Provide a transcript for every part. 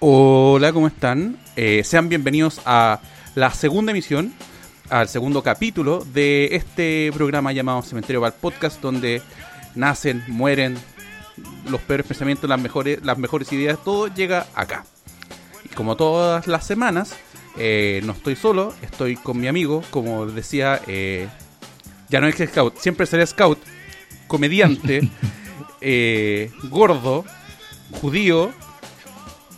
Hola, ¿cómo están? Eh, sean bienvenidos a la segunda emisión, al segundo capítulo de este programa llamado Cementerio Val Podcast, donde nacen, mueren los peores pensamientos, las mejores, las mejores ideas, todo llega acá. Y como todas las semanas, eh, no estoy solo, estoy con mi amigo, como decía, eh, ya no es scout, siempre seré scout, comediante, gordo, judío,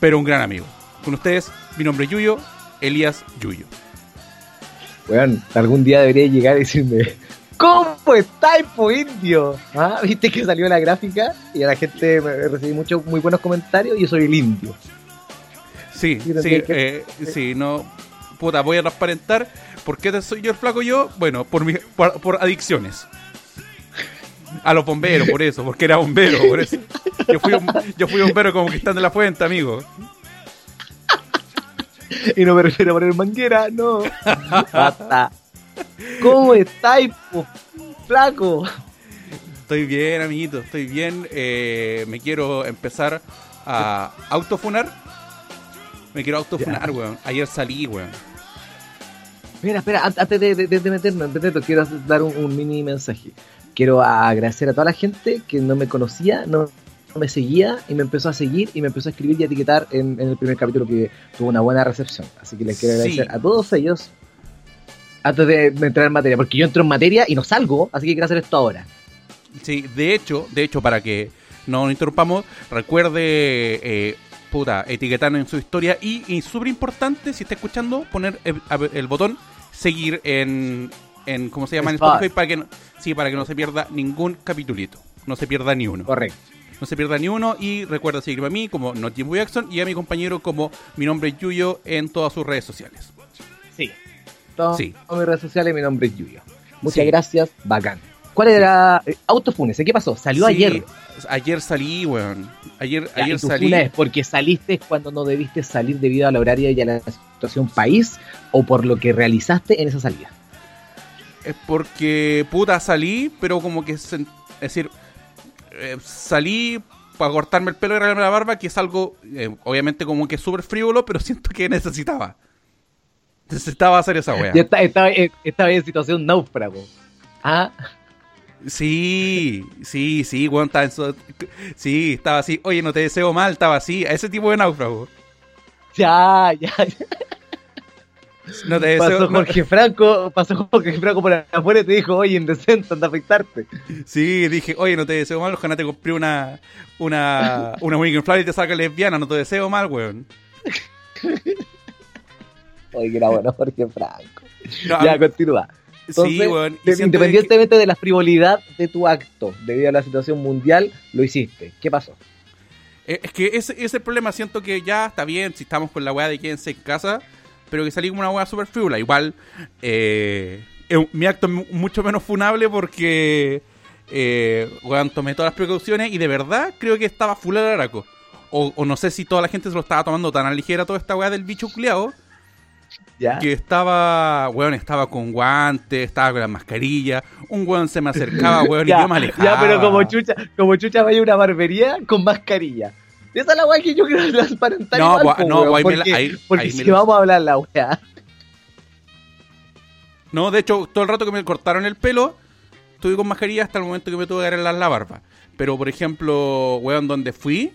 pero un gran amigo. Con ustedes, mi nombre es Yuyo, Elías Yuyo. Bueno, algún día debería llegar y decirme, ¿cómo estáis, po indio? ¿Ah? Viste que salió la gráfica y a la gente me recibí muchos muy buenos comentarios y yo soy el indio. Sí, Sí, eh, sí, no. Puta, voy a transparentar. ¿Por qué soy yo el flaco yo? Bueno, por, mi, por, por adicciones. A los bomberos, por eso, porque era bombero, por eso. Yo fui, un- yo fui bombero de la Fuente, amigo. Y no me refiero a poner manguera, no. Basta. ¿Cómo estáis, flaco? Estoy bien, amiguito, estoy bien. Eh, me quiero empezar a autofunar. Me quiero autofunar, weón. Ayer salí, weón. Mira, espera, an- antes de, de, de meternos, de meternos, quiero dar un, un mini mensaje. Quiero agradecer a toda la gente que no me conocía, no me seguía y me empezó a seguir y me empezó a escribir y a etiquetar en, en el primer capítulo que tuvo una buena recepción. Así que les quiero Sí. agradecer a todos ellos antes de entrar en materia, porque yo entro en materia y no salgo, así que quiero hacer esto ahora. Sí, de hecho, de hecho, para que no nos interrumpamos, recuerde, eh, puta, etiquetarnos en su historia y, y súper importante, si está escuchando, poner el botón seguir en, en, ¿cómo se llama? En Spotify. Para que, no, sí, para que no se pierda ningún capitulito, no se pierda ni uno. Correcto. No se pierda ni uno y recuerda seguirme a mí como Not Jimbo Jackson y a mi compañero como mi nombre es Yuyo en todas sus redes sociales. Sí. Todas Sí. mis redes sociales, mi nombre es Yuyo. Muchas Sí. gracias, bacán. ¿Cuál era? eh, Autofúnese, ¿qué pasó? Salió Sí, ayer. Ayer salí, weón. Ayer, Ya, ayer y tu salí. funa es porque saliste cuando no debiste salir debido a la horaria y a la situación país o por lo que realizaste en esa salida. Es porque, puta, salí, pero como que, es decir, eh, salí para cortarme el pelo y arreglarme la barba, que es algo, eh, obviamente, como que súper frívolo, pero siento que necesitaba. Necesitaba hacer esa wea. Ya está- estaba, eh, estaba en situación náufrago. Ah, Sí, sí, sí, weón, estaba en su- Sí, estaba así. Oye, no te deseo mal, estaba así. A ese tipo de náufrago. ya, ya. ya. No te deseo... Pasó no- Jorge Franco, pasó Jorge Franco por afuera y te dijo, oye, indecente, anda a afectarte. Sí, dije, oye, no te deseo mal, ojalá te compré una... Una... Una Flower y te saca lesbiana, no te deseo mal, weón. Oye, que era bueno Jorge Franco. No, ya, continúa. Entonces, sí, weón. de- que- independientemente de la frivolidad de tu acto, debido a la situación mundial, lo hiciste. ¿Qué pasó? Eh, Es que ese, ese es el problema. Siento que ya está bien si estamos con la weá de quédense en casa, pero que salí como una weá super frívula. Igual, eh, mi acto es mu- mucho menos funable porque, eh, weón, tomé todas las precauciones y de verdad creo que estaba full al araco. O, o no sé si toda la gente se lo estaba tomando tan a ligera toda esta weá del bicho culeado, ¿Ya? que estaba, weón, estaba con guantes, estaba con la mascarilla, un weón se me acercaba, weón, y yo me alejaba. ya, pero como chucha, como chucha vaya a una barbería con mascarilla. Esa es la weá que yo quiero transparentar. No, igual, po, no, weón, porque, ahí- porque ahí si me vamos a hablar la weá. No, de hecho, todo el rato que me cortaron el pelo, estuve con mascarilla hasta el momento que me tuve que arreglar la barba. Pero, por ejemplo, weón, donde fui,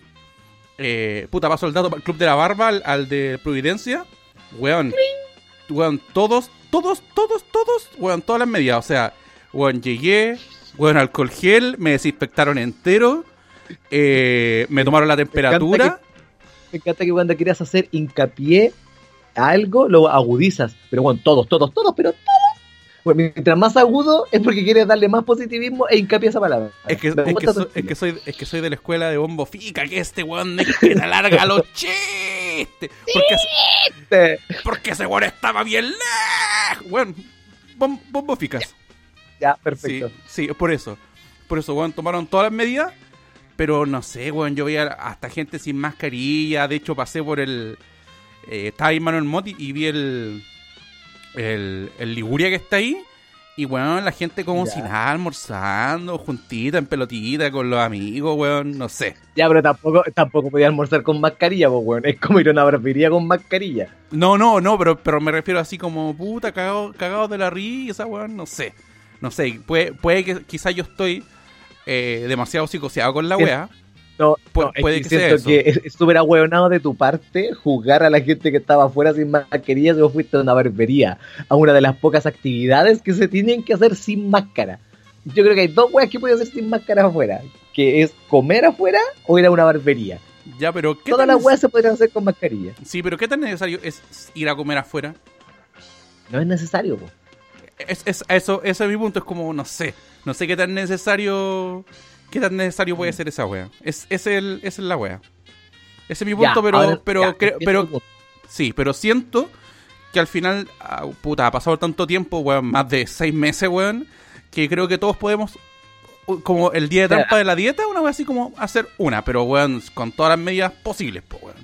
eh, puta, paso el dato para el Club de la Barba, al, al de Providencia, weón, weón, todos, todos, todos, todos, weón, todas las medidas. O sea, weón, llegué, weón, alcohol gel, me desinfectaron entero, eh, me tomaron la temperatura. Me encanta que cuando quieras hacer hincapié a algo, lo agudizas. Pero bueno, todos, todos, todos, pero todos. Bueno, mientras más agudo es porque quieres darle más positivismo e hincapié a esa palabra. Es que, es, que soy, es, que soy, es que soy de la escuela de Bombo Fica, que este weón es que te alarga los chistes. Porque, Eh, porque ese weón estaba bien lejos. Bom- Bombo Ficas. Ya, perfecto. sí, es por eso. Por eso, weón, tomaron todas las medidas. Pero no sé, weón, yo veía hasta gente sin mascarilla. De hecho, pasé por el. eh, estaba ahí Manuel Motti y vi el, el. El Liguria que está ahí. Y weón, la gente como Ya. si nada, almorzando, juntita, en pelotita, con los amigos, weón, no sé. Ya, pero tampoco, tampoco podía almorzar con mascarilla, pues, weón. Es como ir a una barbería con mascarilla. No, no, no, pero, pero me refiero así como, puta, cagado, cagado de la risa, weón, no sé. No sé, puede, puede que quizás yo estoy eh, demasiado psicoseado con la Es- wea. No, no, es puede que que sea eso. que es es súper ahueonado de tu parte jugar a la gente que estaba afuera sin mascarilla si vos fuiste a una barbería, a una de las pocas actividades que se tienen que hacer sin máscara. Yo creo que hay dos weas que puedes hacer sin máscara afuera, que es comer afuera o ir a una barbería. Ya, pero ¿qué Todas las weas se podrían hacer con mascarilla. Sí, pero ¿qué tan necesario es ir a comer afuera? No es necesario, po. Es, es- eso, ese es mi punto, es como, no sé, no sé qué tan necesario, qué tan necesario puede ser esa wea. Es, es el, esa es la wea. Ese es mi punto, Ya, pero, ahora- pero, ya, creo- pero, sí, pero siento que al final, ah, puta, ha pasado tanto tiempo, weón, más de seis meses, weón, que creo que todos podemos, como el día de trampa de la dieta, una wea así como hacer una, pero weón, con todas las medidas posibles, pues weón.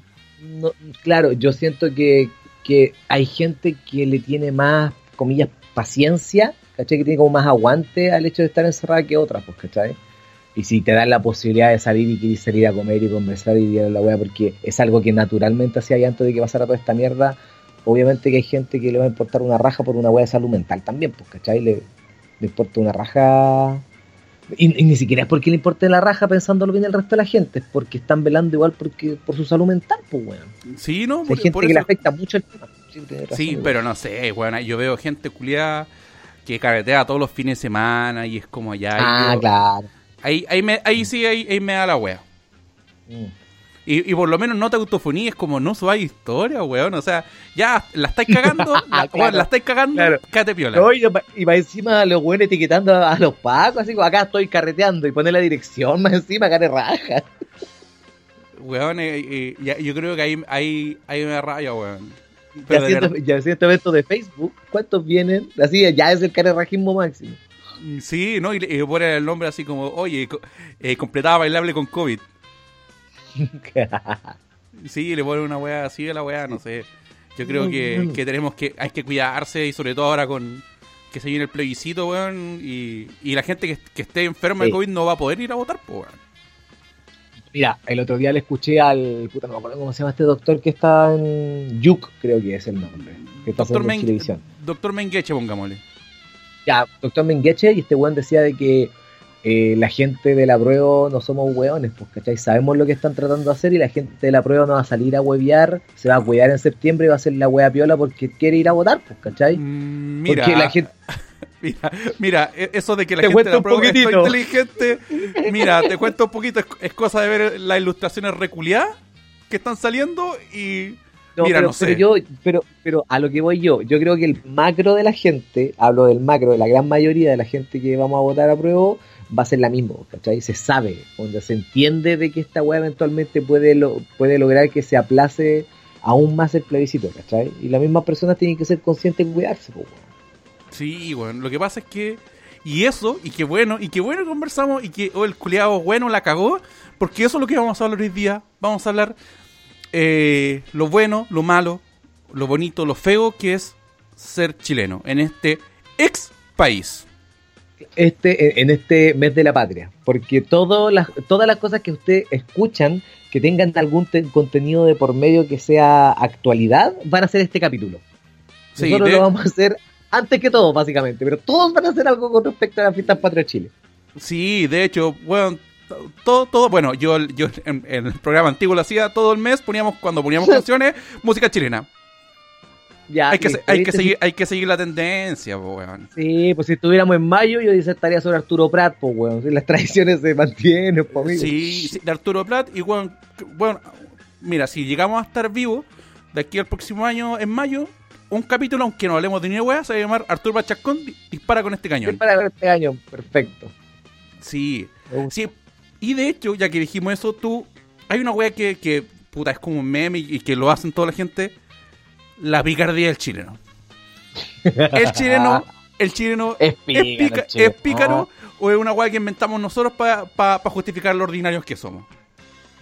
No, claro, yo siento que, que hay gente que le tiene más, comillas, paciencia, ¿cachai? Que tiene como más aguante al hecho de estar encerrada que otras, pues, ¿cachai? Y si te dan la posibilidad de salir y quieres salir a comer y conversar y ir a la wea, porque es algo que naturalmente hacía antes de que pasara toda esta mierda, obviamente que hay gente que le va a importar una raja por una wea de salud mental también, pues, ¿cachai? Le, le importa una raja... Y, y ni siquiera es porque le importe la raja pensándolo bien el resto de la gente, es porque están velando igual porque por su salud mental, pues, weón. Sí, ¿no? Hay Por- gente por que le afecta mucho el tema. Sí, razón, pero no sé, weón, yo veo gente culiada que carretea todos los fines de semana y es como ya... Ah, yo- claro. Ahí, ahí, me, ahí sí, ahí, ahí me da la wea. Mm. Y, y por lo menos no te autofoníes como no subáis historia, weón. O sea, ya la estáis cagando, la, Claro. weón, la estáis cagando, Claro. cállate piola. No, y, y va encima los buenos etiquetando a, a los pacos, así como acá estoy carreteando y pone la dirección más encima, acá de raja. Weón, eh, eh, ya- yo creo que ahí, ahí, ahí me da raya, weón. Ya Pero verdad- ya eventos de Facebook, ¿cuántos vienen? Así, ya es el carerrajismo máximo. Sí, ¿no? Y le y pone el nombre así como, oye, eh, completada bailable con COVID. Sí, le pone una weá así a la weá, no sé. Yo creo que, que tenemos que, hay que cuidarse y sobre todo ahora con que se viene el plebiscito, weón, y, y la gente que, que esté enferma de. COVID no va a poder ir a votar, pues, weón. Mira, el otro día le escuché al. Puta, no me acuerdo cómo se llama este doctor que está en. Yuk, creo que es el nombre. Que está Doctor, Men- televisión. Doctor Mengeche, pongámosle. Ya, doctor Mengeche, y este weón decía de que eh, la gente de la prueba no somos weones, pues, ¿cachai? Sabemos lo que están tratando de hacer y la gente de la prueba no va a salir a huevear, se va a cuidar en septiembre y va a hacer la wea piola porque quiere ir a votar, pues, ¿cachai? Mm, Mira, porque la gente. mira, mira, e- eso de que la Te gente de la un prueba es poquitito. inteligente, mira, te cuento un poquito, es, es cosa de ver las ilustraciones reculiadas que están saliendo y... No, Mira, pero, no sé. pero yo, pero, pero a lo que voy yo, yo creo que el macro de la gente, hablo del macro, de la gran mayoría de la gente que vamos a votar a prueba, va a ser la misma, ¿cachai? Se sabe, donde se entiende de que esta weá eventualmente puede, lo, puede lograr que se aplace aún más el plebiscito, ¿cachai? Y las mismas personas tienen que ser conscientes y cuidarse, pues. Sí, bueno, lo que pasa es que... Y eso, y qué bueno, y qué bueno que conversamos, y que oh, el culiado bueno la cagó, porque eso es lo que vamos a hablar hoy día. Vamos a hablar eh, lo bueno, lo malo, lo bonito, lo feo que es ser chileno en este ex país. este, en este mes de la patria, porque todo las, todas las cosas que ustedes escuchan que tengan algún te- contenido de por medio que sea actualidad, van a ser este capítulo. Sí, Nosotros de- lo vamos a hacer antes que todo, básicamente, pero todos van a hacer algo con respecto a las fiestas patrias Chile. Sí, de hecho, bueno, todo, todo, bueno, yo, yo en, en el programa antiguo lo hacía todo el mes, poníamos, cuando poníamos canciones, música chilena. Ya, Hay que, se- hay que seguir, hay que seguir la tendencia, po, weón. Sí, pues si estuviéramos en mayo, yo disertaría sobre Arturo Prat, pues, weón. Si las tradiciones se mantienen, pues, amigo. Sí, sí, de Arturo Plat y bueno, bueno, mira, si llegamos a estar vivos de aquí al próximo año, en mayo, un capítulo, aunque no hablemos de ni wea, se va a llamar Arturo Plat Chascón di- dispara con este cañón. para ver este año, perfecto. Sí, sí. Y de hecho, ya que dijimos eso, tú, hay una wea que, que puta, es como un meme y, y que lo hacen toda la gente, la picardía del chileno. El chileno, el chileno Es es, pícaro, pica- es pícaro o es una wea que inventamos nosotros para justificar lo ordinarios que somos.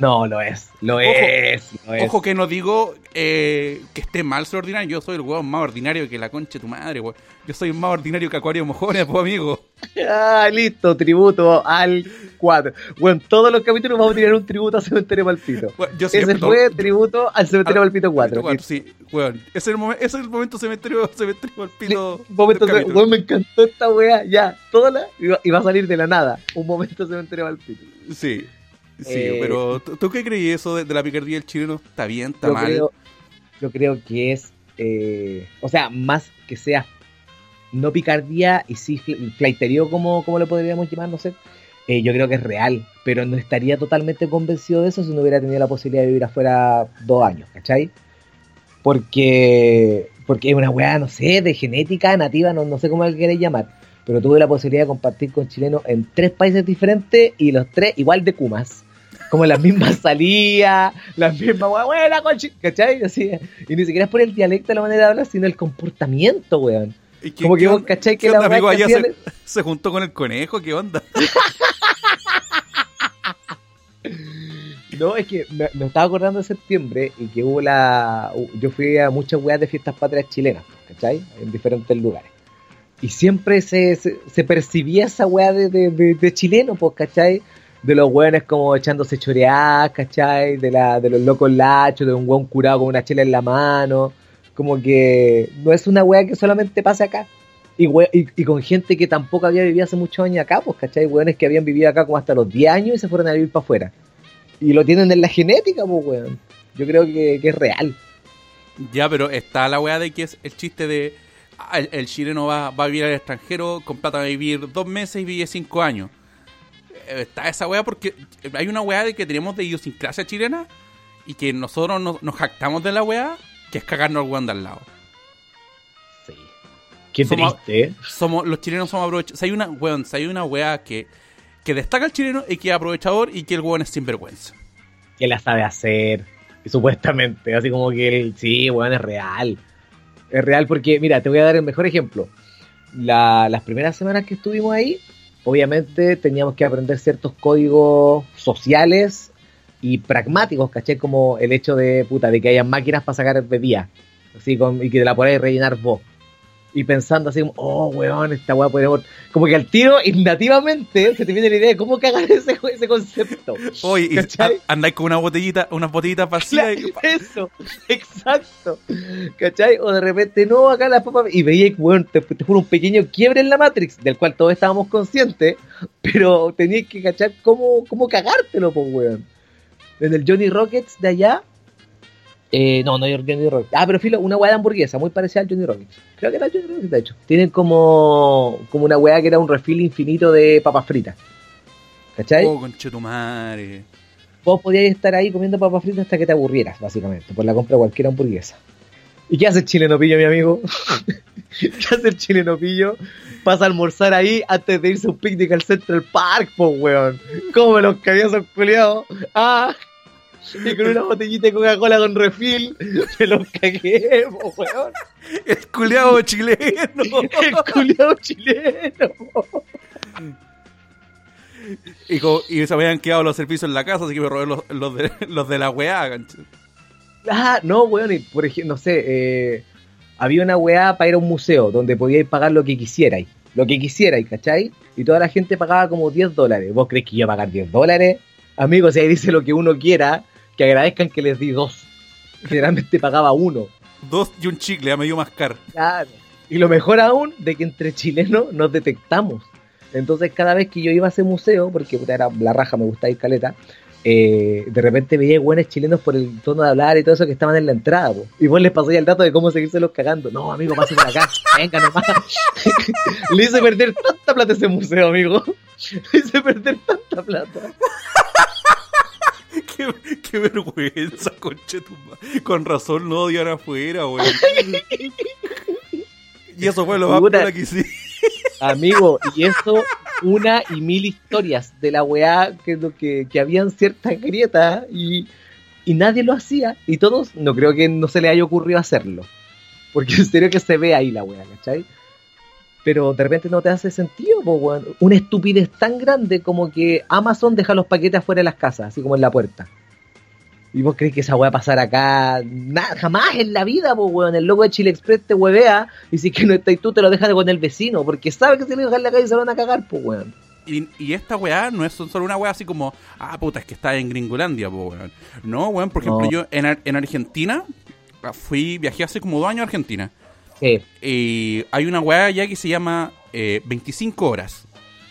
No, lo es, lo es, lo es. Ojo que no digo eh, que esté mal ser ordinario, yo soy el hueón más ordinario que la concha de tu madre, weón. Yo soy más ordinario que Acuario Mojones, pues amigo. Ah, listo, tributo al 4. Bueno, todos los capítulos vamos a tirar un tributo al Cementerio Palpito. Bueno, yo Ese fue tributo al Cementerio Ah, Palpito 4. Bueno, sí, weón. Ese es el, ese es el momento cementerio, cementerio Palpito. Momento, weón, me encantó esta wea, ya, toda la, y va, y va a salir de la nada. Un momento Cementerio Palpito. Sí. Sí, Eh, pero ¿tú, tú qué creí eso de, de la picardía del chileno? ¿Está bien? ¿Está Yo mal? creo, yo creo que es, eh, o sea, más que sea no picardía y sí fl- flaiterío, como, como lo podríamos llamar, no sé. eh, yo creo que es real, pero no estaría totalmente convencido de eso si no hubiera tenido la posibilidad de vivir afuera dos años, ¿cachai? Porque, porque es una weá, no sé, de genética nativa, no, no sé cómo le queréis llamar, pero tuve la posibilidad de compartir con chilenos en tres países diferentes y los tres igual de kumas. Como las mismas salidas, las mismas buena ¿cachai? Así, y ni siquiera es por el dialecto, la manera de hablar, sino el comportamiento, weón. ¿Y qué- Como que qué vos cachai que qué la onda, weá amigo? que Allá se, se juntó con el conejo, ¿qué onda? No, es que me, me estaba acordando de septiembre y que hubo la. Yo fui a muchas weas de fiestas patrias chilenas, ¿cachai? En diferentes lugares. Y siempre se, se, se percibía esa wea de, de, de, de chileno, pues, ¿cachai? De los weones como echándose choreadas, ¿cachai? De, la, de los locos lachos, de un weón curado con una chela en la mano. Como que no es una wea que solamente pasa acá. Y, we- y, con gente que tampoco había vivido hace muchos años acá, pues, ¿cachai? Weones que habían vivido acá como hasta los 10 años y se fueron a vivir para afuera. Y lo tienen en la genética, pues, weón. Yo creo que, que es real. Ya, pero está la weá de que es el chiste de. ah, el, el chileno va, va a vivir al extranjero con plata va a vivir dos meses y vive cinco años. Está esa weá porque hay una weá de que tenemos de idiosincrasia chilena y que nosotros nos, nos jactamos de la weá, que es cagarnos al weón de al lado. Sí. Qué Somos- triste, ¿eh? Somos, los chilenos somos aprovechados. Hay una, weón, hay una weá que, que destaca al chileno y que es aprovechador y que el weón es sinvergüenza. Que la sabe hacer. Y supuestamente. Así como que el, sí, weón, es real. Es real porque, mira, te voy a dar el mejor ejemplo. La- las primeras semanas que estuvimos ahí, obviamente teníamos que aprender ciertos códigos sociales y pragmáticos, ¿caché? Como el hecho de, puta, de que hayan máquinas para sacar bebidas. Así con, y que te la podáis rellenar vos. Y pensando así como, oh, weón, esta weá podemos... Como que al tiro, nativamente, se te viene la idea de cómo cagar ese, ese concepto. Oye, andáis con una botellita, unas botellitas vacías y- Eso, exacto. ¿Cachai? O de repente, no, acá las papas. Y veía, weón, te, te juro, un pequeño quiebre en la Matrix, del cual todos estábamos conscientes, pero tenías que cachar cómo, cómo cagártelo, pues, weón. En el Johnny Rockets de allá. Eh, no, no hay Johnny Rockets. Ah, pero filo, una weá de hamburguesa, muy parecida al Johnny Rockets. Creo que era Johnny Rockets, de hecho. Tienen como, como una weá que era un refil infinito de papas fritas. ¿Cachai? Oh, conchetumare. vos podías estar ahí comiendo papas fritas hasta que te aburrieras, básicamente, por la compra de cualquier hamburguesa. ¿Y qué hace el chileno pillo, mi amigo? ¿Qué hace el chileno pillo? Pasa a almorzar ahí antes de irse a un picnic al Central Park, po, weón. ¿Cómo los cabía esos culiados? Ah, y con una botellita de Coca-Cola con refil, me los cagué, po, weón. El culeado chileno. El culiado chileno. y, co- y se habían quedado los servicios en la casa, así que me robé los, los, de, los de la weá. gancho. Ah, no, weón, y por ejemplo, no sé, eh, había una weá para ir a un museo donde podíais pagar lo que quisierais, lo que quisierais, ¿cachai? Y toda la gente pagaba como 10 dólares. ¿Vos crees que iba a pagar 10 dólares? Amigos, si ahí dice lo que uno quiera, que agradezcan que les di dos. Generalmente pagaba uno. Dos y un chicle a medio mascar. Claro. Y lo mejor aún, de que entre chilenos nos detectamos. Entonces, cada vez que yo iba a ese museo, porque puta, era la raja, me gustaba ir caleta, eh, de repente veía buenos chilenos por el tono de hablar y todo eso que estaban en la entrada. po. Y vos les pasó ya el dato de cómo seguírselos cagando. No, amigo, pase por acá. Venga nomás. Le hice perder tanta plata a ese museo, amigo. Le hice perder tanta plata. qué, qué vergüenza, conchetumare. Con razón no odian afuera, weón. y eso fue lo más piola que hice. Amigo, y eso, una y mil historias de la weá que, que, que habían ciertas grietas y, y nadie lo hacía. Y todos, no creo que no se le haya ocurrido hacerlo. Porque en serio que se ve ahí la weá, ¿cachai? Pero de repente no te hace sentido, po, weón. Una estupidez tan grande como que Amazon deja los paquetes afuera de las casas, así como en la puerta. ¿Y vos crees que esa weá va a pasar acá? Nada, jamás en la vida, pues weón. El loco de Chile Express te huevea y si que no estás tú te lo dejas con el vecino, porque sabe que si le dejas en la calle se van a cagar, pues weón. Y, y, esta weá no es solo una weá así como, ah, puta, es que está en Gringolandia, pues weón. No, weón, por ejemplo, No. yo en, en Argentina fui, viajé hace como dos años a Argentina. Sí. Y hay una weá allá que se llama eh, 25 horas.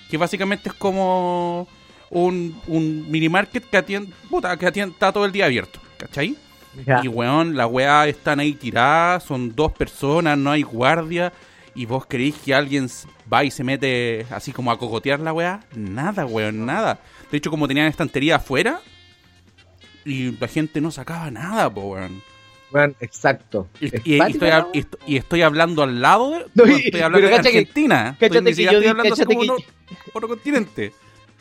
Que básicamente es como un, un mini market que atiende, puta, que atiende, está todo el día abierto. ¿Cachai? Ya. Y weón, la weá están ahí tiradas, son dos personas, no hay guardia. Y vos creéis que alguien va y se mete así como a cocotear la weá. Nada, weón, nada. De hecho, como tenían estantería afuera, y la gente no sacaba nada, po, weón. Exacto. Y, estoy, y esto- y estoy hablando al lado de. No, estoy hablando de que- Argentina. Estoy- ni que yo estoy di- hablando como que- otro, continente.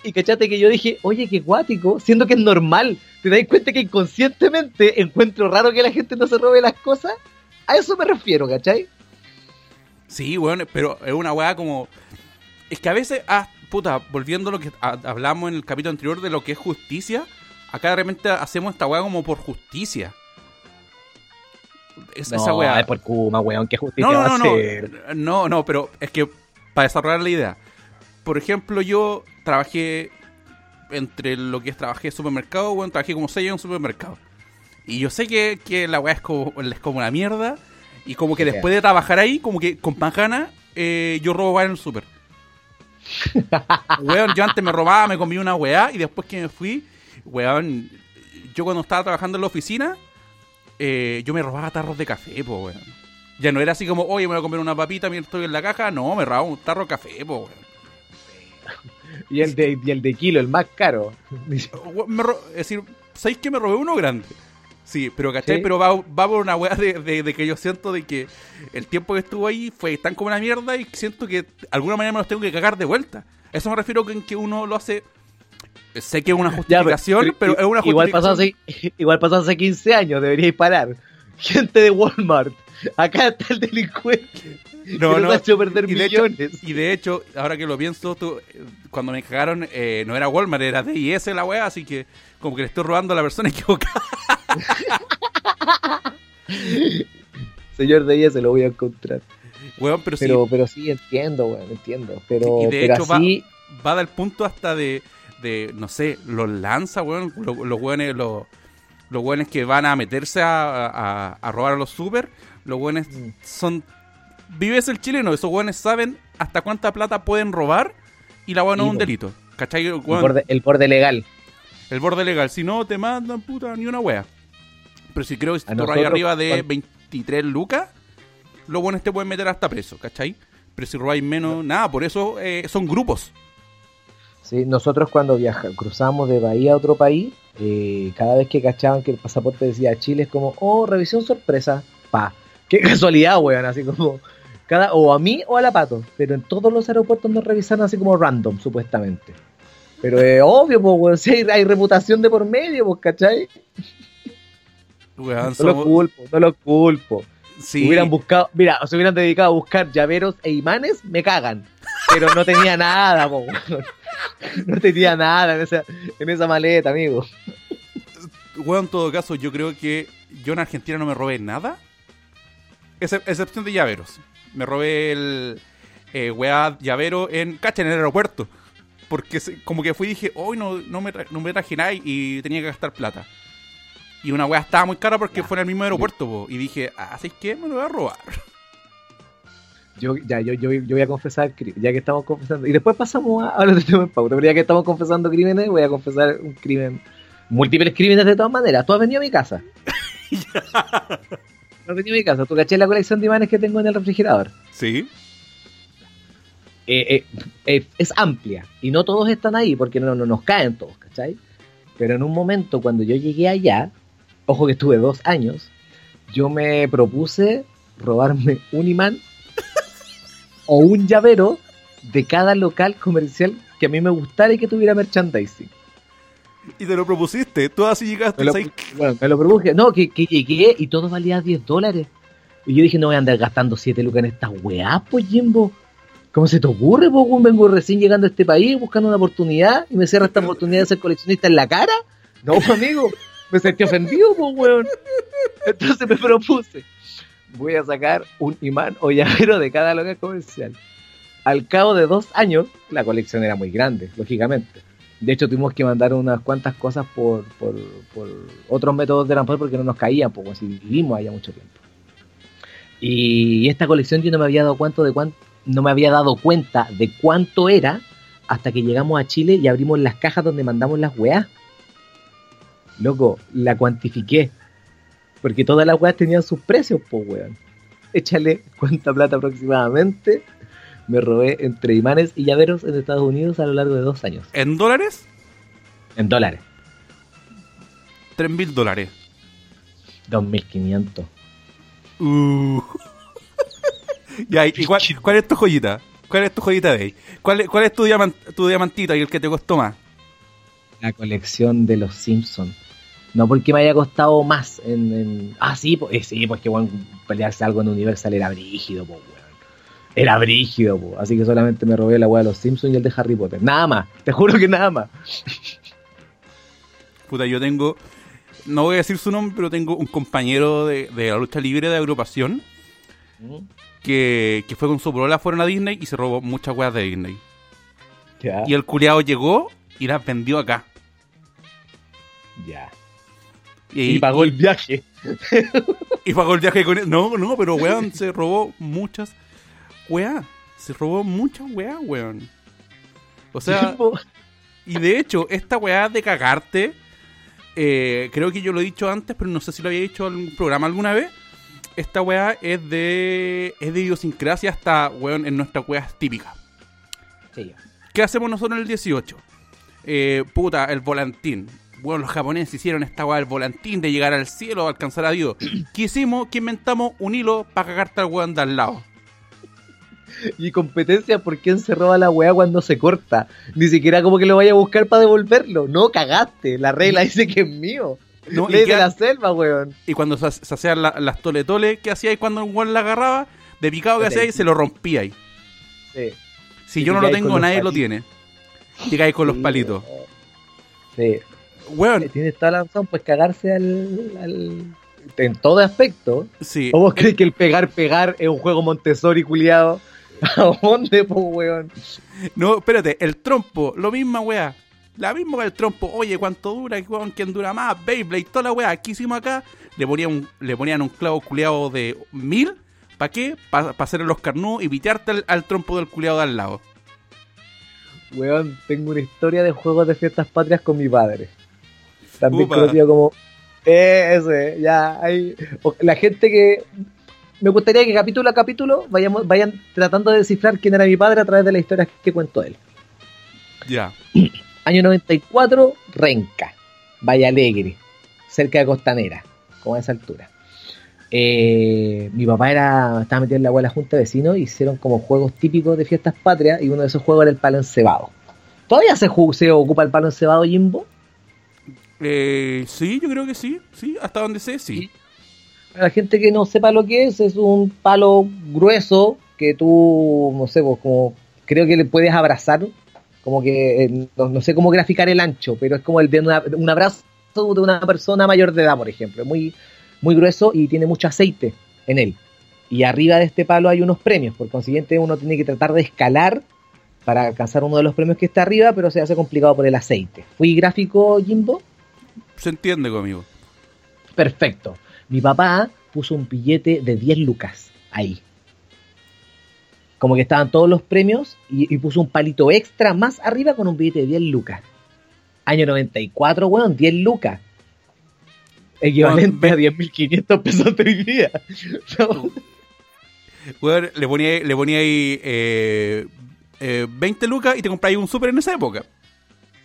Y cachate que yo dije, oye, qué guático, siendo que es normal. ¿Te das cuenta que inconscientemente encuentro raro que la gente no se robe las cosas? A eso me refiero, ¿cachai? Sí, weón, pero es una weá como. Es que a veces, ah, puta, volviendo a lo que hablamos en el capítulo anterior de lo que es justicia, acá de repente hacemos esta weá como por justicia. Es, esa weá. es por Kuma, weón, qué justicia No, va no, a no, no, no, pero es que para desarrollar la idea. Por ejemplo, yo trabajé entre lo que es trabajé en supermercado, bueno, trabajé como 6 en un supermercado. Y yo sé que, que la weá es como, es como una mierda. Y como que Sí. después de trabajar ahí, como que con ganas, eh, yo robo weá en el super. weón, yo antes me robaba, me comía una weá y después que me fui, weón, yo cuando estaba trabajando en la oficina, eh, yo me robaba tarros de café, po, weón. Ya no era así como, oye, me voy a comer una papita mientras estoy en la caja. No, me robaba un tarro de café, po, weón. Y el de, y el de kilo, el más caro. Me ro- es decir, ¿sabéis que me robé uno grande? Sí, pero ¿cachai? Sí. Pero va, va por una weá de, de- de que yo siento de que el tiempo que estuvo ahí fue tan como una mierda y siento que de alguna manera me los tengo que cagar de vuelta. Eso me refiero con que uno lo hace. Sé que es una Ya, justificación, pero, es una igual pasó, justificación. hace, igual pasó hace 15 años, deberíais parar. Gente de Walmart, acá está el delincuente. No, que nos no, ha hecho perder y de hecho-. Y de hecho, ahora que lo pienso, tú, cuando me cagaron, eh, no era Walmart, era DIS la weá, así que como que le estoy robando a la persona equivocada. Señor se lo voy a encontrar. Weón, pero, Pero, pero sí, entiendo, weón, entiendo. Pero, Y de pero hecho va- así, sí, va del punto hasta de, de, no sé, los lanza, weón, los, los weones, los, los weones que van a meterse a, a- a robar a los super, los weones Mm. son... Vives el chileno, esos weones saben hasta cuánta plata pueden robar y la no Sí, es un delito. ¿Cachai? el, Weón, borde, el borde legal. El borde legal. Si no, te mandan, puta, ni una wea. Pero si creo que si tú arriba de cuan- 23 lucas, los buenos te pueden meter hasta preso, ¿cachai? Pero si robáis menos, nada, por eso eh, son grupos. Sí, nosotros cuando viajamos, cruzamos de Bahía a otro país, eh, cada vez que cachaban que el pasaporte decía Chile, es como, oh, revisión sorpresa, pa. Qué casualidad, weón, así como, cada, o a mí o a la pato, pero en todos los aeropuertos nos revisaron así como random, supuestamente. Pero es obvio, pues, weón, si hay, hay reputación de por medio, pues, ¿cachai? Weón, No lo somos- culpo, no lo culpo. sí, Hubieran buscado, mira, se hubieran dedicado a buscar llaveros e imanes, me cagan. Pero no tenía nada, po, weón. No tenía nada en esa, en esa maleta, amigo. weón, en todo caso, yo creo que yo en Argentina no me robé nada. Excep- excepción de llaveros. Me robé el eh, weá llavero en, cacha, en el aeropuerto. Porque como que fui y dije, hoy no, no, me no me traje nada y tenía que gastar plata. Y una weá estaba muy cara porque Ya. fue en el mismo aeropuerto, po. Y dije, ah, ¿sabes qué? Me lo voy a robar. Yo, ya, yo, yo, yo voy a confesar, ya que estamos confesando. Y después pasamos a hablar de tema en pauta, pero ya que estamos confesando crímenes, voy a confesar un crimen. Múltiples crímenes de todas maneras. Tú has venido a mi casa. Tú has venido a mi casa. Tú caché la colección de imanes que tengo en el refrigerador. ¿Sí? eh, eh, eh, es amplia y no todos están ahí porque no, no nos caen todos, ¿cachai? Pero en un momento cuando yo llegué allá, ojo que estuve dos años, yo me propuse robarme un imán o un llavero de cada local comercial que a mí me gustara y que tuviera merchandising. Y te lo propusiste. Tú así llegaste. Me lo, bueno, me lo propuse, no, que, que llegué y todo valía 10 dólares. Y yo dije, no voy a andar gastando 7 lucas en esta weá, pues Jimbo. ¿Cómo se te ocurre, weón? Vengo recién llegando a este país buscando una oportunidad y me cierra esta oportunidad de ser coleccionista en la cara. No, pues, amigo. Me sentí ofendido, pues, weón. Entonces me propuse, voy a sacar un imán o llavero de cada local comercial. Al cabo de dos años, la colección era muy grande, lógicamente. De hecho, tuvimos que mandar unas cuantas cosas por, por, otros métodos de transporte porque no nos caían, pues si vivimos allá mucho tiempo. Y esta colección yo no me había dado cuenta de cuánto, no me había dado cuenta de cuánto era hasta que llegamos a Chile y abrimos las cajas donde mandamos las weas. Loco, la cuantifiqué. Porque todas las weas tenían sus precios, pues weón. Échale cuánta plata aproximadamente me robé entre imanes y llaveros en Estados Unidos a lo largo de dos años. ¿En dólares? En dólares. Tres mil dólares. 2.500. Uh. ya, ¿y cuál, cuál, es tu joyita? ¿Cuál es tu joyita de ahí? ¿Cuál, cuál es tu, diamant, tu diamantito y el que te costó más? La colección de los Simpsons. No porque me haya costado más en... en... Ah, sí, pues, sí, pues que bueno, pelearse algo en Universal era brígido, pues, weón. Era brígido, po. así que solamente me robé la weá de los Simpsons y el de Harry Potter. Nada más, te juro que nada más. Puta, yo tengo, no voy a decir su nombre, pero tengo un compañero de, de la lucha libre de agrupación ¿Mm? que, que fue con su polola, fueron a Disney y se robó muchas weas de Disney. Ya. Y el culiado llegó y las vendió acá. Ya. Y, Y, pagó el viaje. y pagó el viaje con él. No, no, pero weón, se robó muchas weas. Se robó muchas weas, weón. O sea, y de hecho, esta weá de cagarte, eh, creo que yo lo he dicho antes, pero no sé si lo había dicho en algún programa alguna vez. Esta weá es de, es de idiosincrasia hasta, weón, en nuestras weas típicas. Sí. ¿Qué hacemos nosotros en el 18? Eh, puta, el volantín. Bueno, los japoneses hicieron esta weá del volantín de llegar al cielo, alcanzar a Dios. ¿Qué hicimos? ¿Qué inventamos? Un hilo para cagarte al weón de al lado. Y competencia por quién se roba la weá cuando se corta. Ni siquiera como que lo vaya a buscar para devolverlo. No, cagaste. La regla dice que es mío. No, Ley de la selva, weón. Y cuando se, se hacían la- las tole tole, ¿qué hacíais cuando un weón la agarraba? De picado que hacíais, se lo rompíais. Sí. Si Y yo no lo tengo, nadie lo tiene. Llegáis con los palitos. Sí. Weón, Tienes toda la razón, pues cagarse al, al- En todo aspecto. sí. ¿O vos crees que el pegar, pegar es un juego Montessori culiado? ¿A dónde, po, weón? No, espérate, el trompo, lo misma weá. La misma que el trompo. Oye, ¿cuánto dura? Weón, ¿Quién dura más? Beyblade, toda la weá. ¿Qué hicimos acá? Le ponían un, le ponían un clavo culeado de mil. ¿Para qué? Para hacer los carnudos y pitearte al, al trompo del culeado de al lado. Weón, tengo una historia de juegos de fiestas patrias con mi padre. También Upa. conocido como. Ese, ya, hay. La gente que. Me gustaría que capítulo a capítulo vayamos, vayan tratando de descifrar quién era mi padre a través de la historia que cuento él. Ya. Año 94, Renca, Valle Alegre, cerca de Costanera, como a esa altura. Eh, mi papá era, estaba metido en la abuela junta de vecinos hicieron como juegos típicos de fiestas patrias y uno de esos juegos era el palo encebado. ¿Todavía se, se ocupa el palo encebado, Jimbo? Eh, sí, yo creo que sí. Sí, hasta donde sé, sí. Para la gente que no sepa lo que es, es un palo grueso que tú, no sé, pues, como creo que le puedes abrazar, como que, eh, no, sé cómo graficar el ancho, pero es como el de una- un abrazo de una persona mayor de edad, por ejemplo. Muy, muy grueso y tiene mucho aceite en él. Y arriba de este palo hay unos premios, por consiguiente uno tiene que tratar de escalar para alcanzar uno de los premios que está arriba, pero se hace complicado por el aceite. ¿Fui gráfico, Jimbo? Se entiende conmigo. Perfecto. Mi papá puso un billete de 10 lucas ahí. Como que estaban todos los premios y, y puso un palito extra más arriba con un billete de 10 lucas. Año 94, weón, 10 lucas. Equivalente Weón, a 10.500 pesos de hoy día. No. Weón, le ponía, le ponía ahí eh, eh, 20 lucas y te compráis un super en esa época.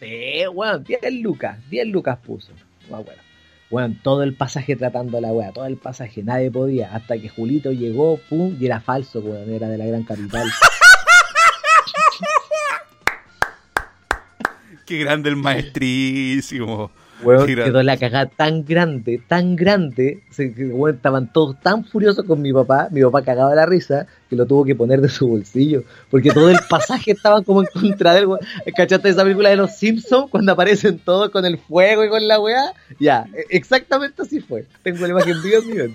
Sí, weón, 10 lucas, 10 lucas puso. No acuerdo. Weón, todo el pasaje tratando a la wea, todo el pasaje, nadie podía, hasta que Julito llegó, pum, y era falso, weón, era de la gran capital. Qué grande el maestrísimo. Weón, quedó la cagada tan grande, tan grande, se, weón, estaban todos tan furiosos con mi papá, mi papá cagaba la risa, que lo tuvo que poner de su bolsillo, porque todo el pasaje estaba como en contra del weón. ¿Cachaste esa película de los Simpsons cuando aparecen todos con el fuego y con la weá? Ya, e, exactamente así fue. Tengo la imagen Dios mío.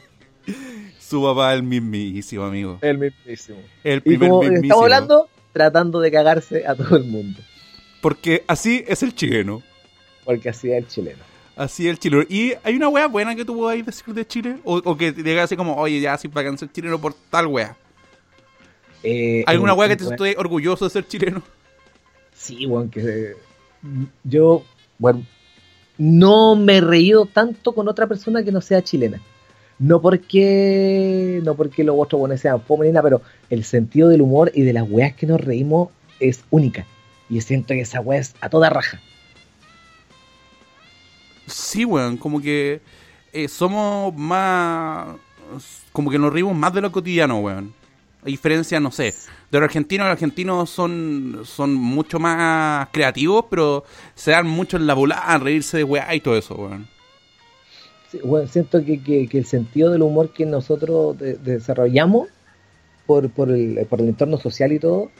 Su papá el mismísimo, amigo. El mismísimo. El primer y como mismísimo. estamos hablando, tratando de cagarse a todo el mundo. Porque así es el chileno. Porque así es el chileno. Así es el chileno. ¿Y hay una wea buena que tú podáis decir de Chile? O, o que te digas así como, oye, ya, así para ser chileno por tal wea. Eh, ¿Alguna eh, wea que te esté orgulloso de ser chileno? Sí, weón, que yo, bueno, no me he reído tanto con otra persona que no sea chilena. No porque, no porque los otros buenos sean fome ni nada, pero el sentido del humor y de las weas que nos reímos es única. Y siento que esa wea es a toda raja. Sí, weón, como que eh, somos más. Como que nos reímos más de lo cotidiano, weón. A diferencia, no sé, de los argentinos, los argentinos son, son mucho más creativos, pero se dan mucho en la volada, a reírse de weá y todo eso, weón. Sí, weón, siento que, que- el sentido del humor que nosotros de- desarrollamos por, por, el, por el entorno social y todo,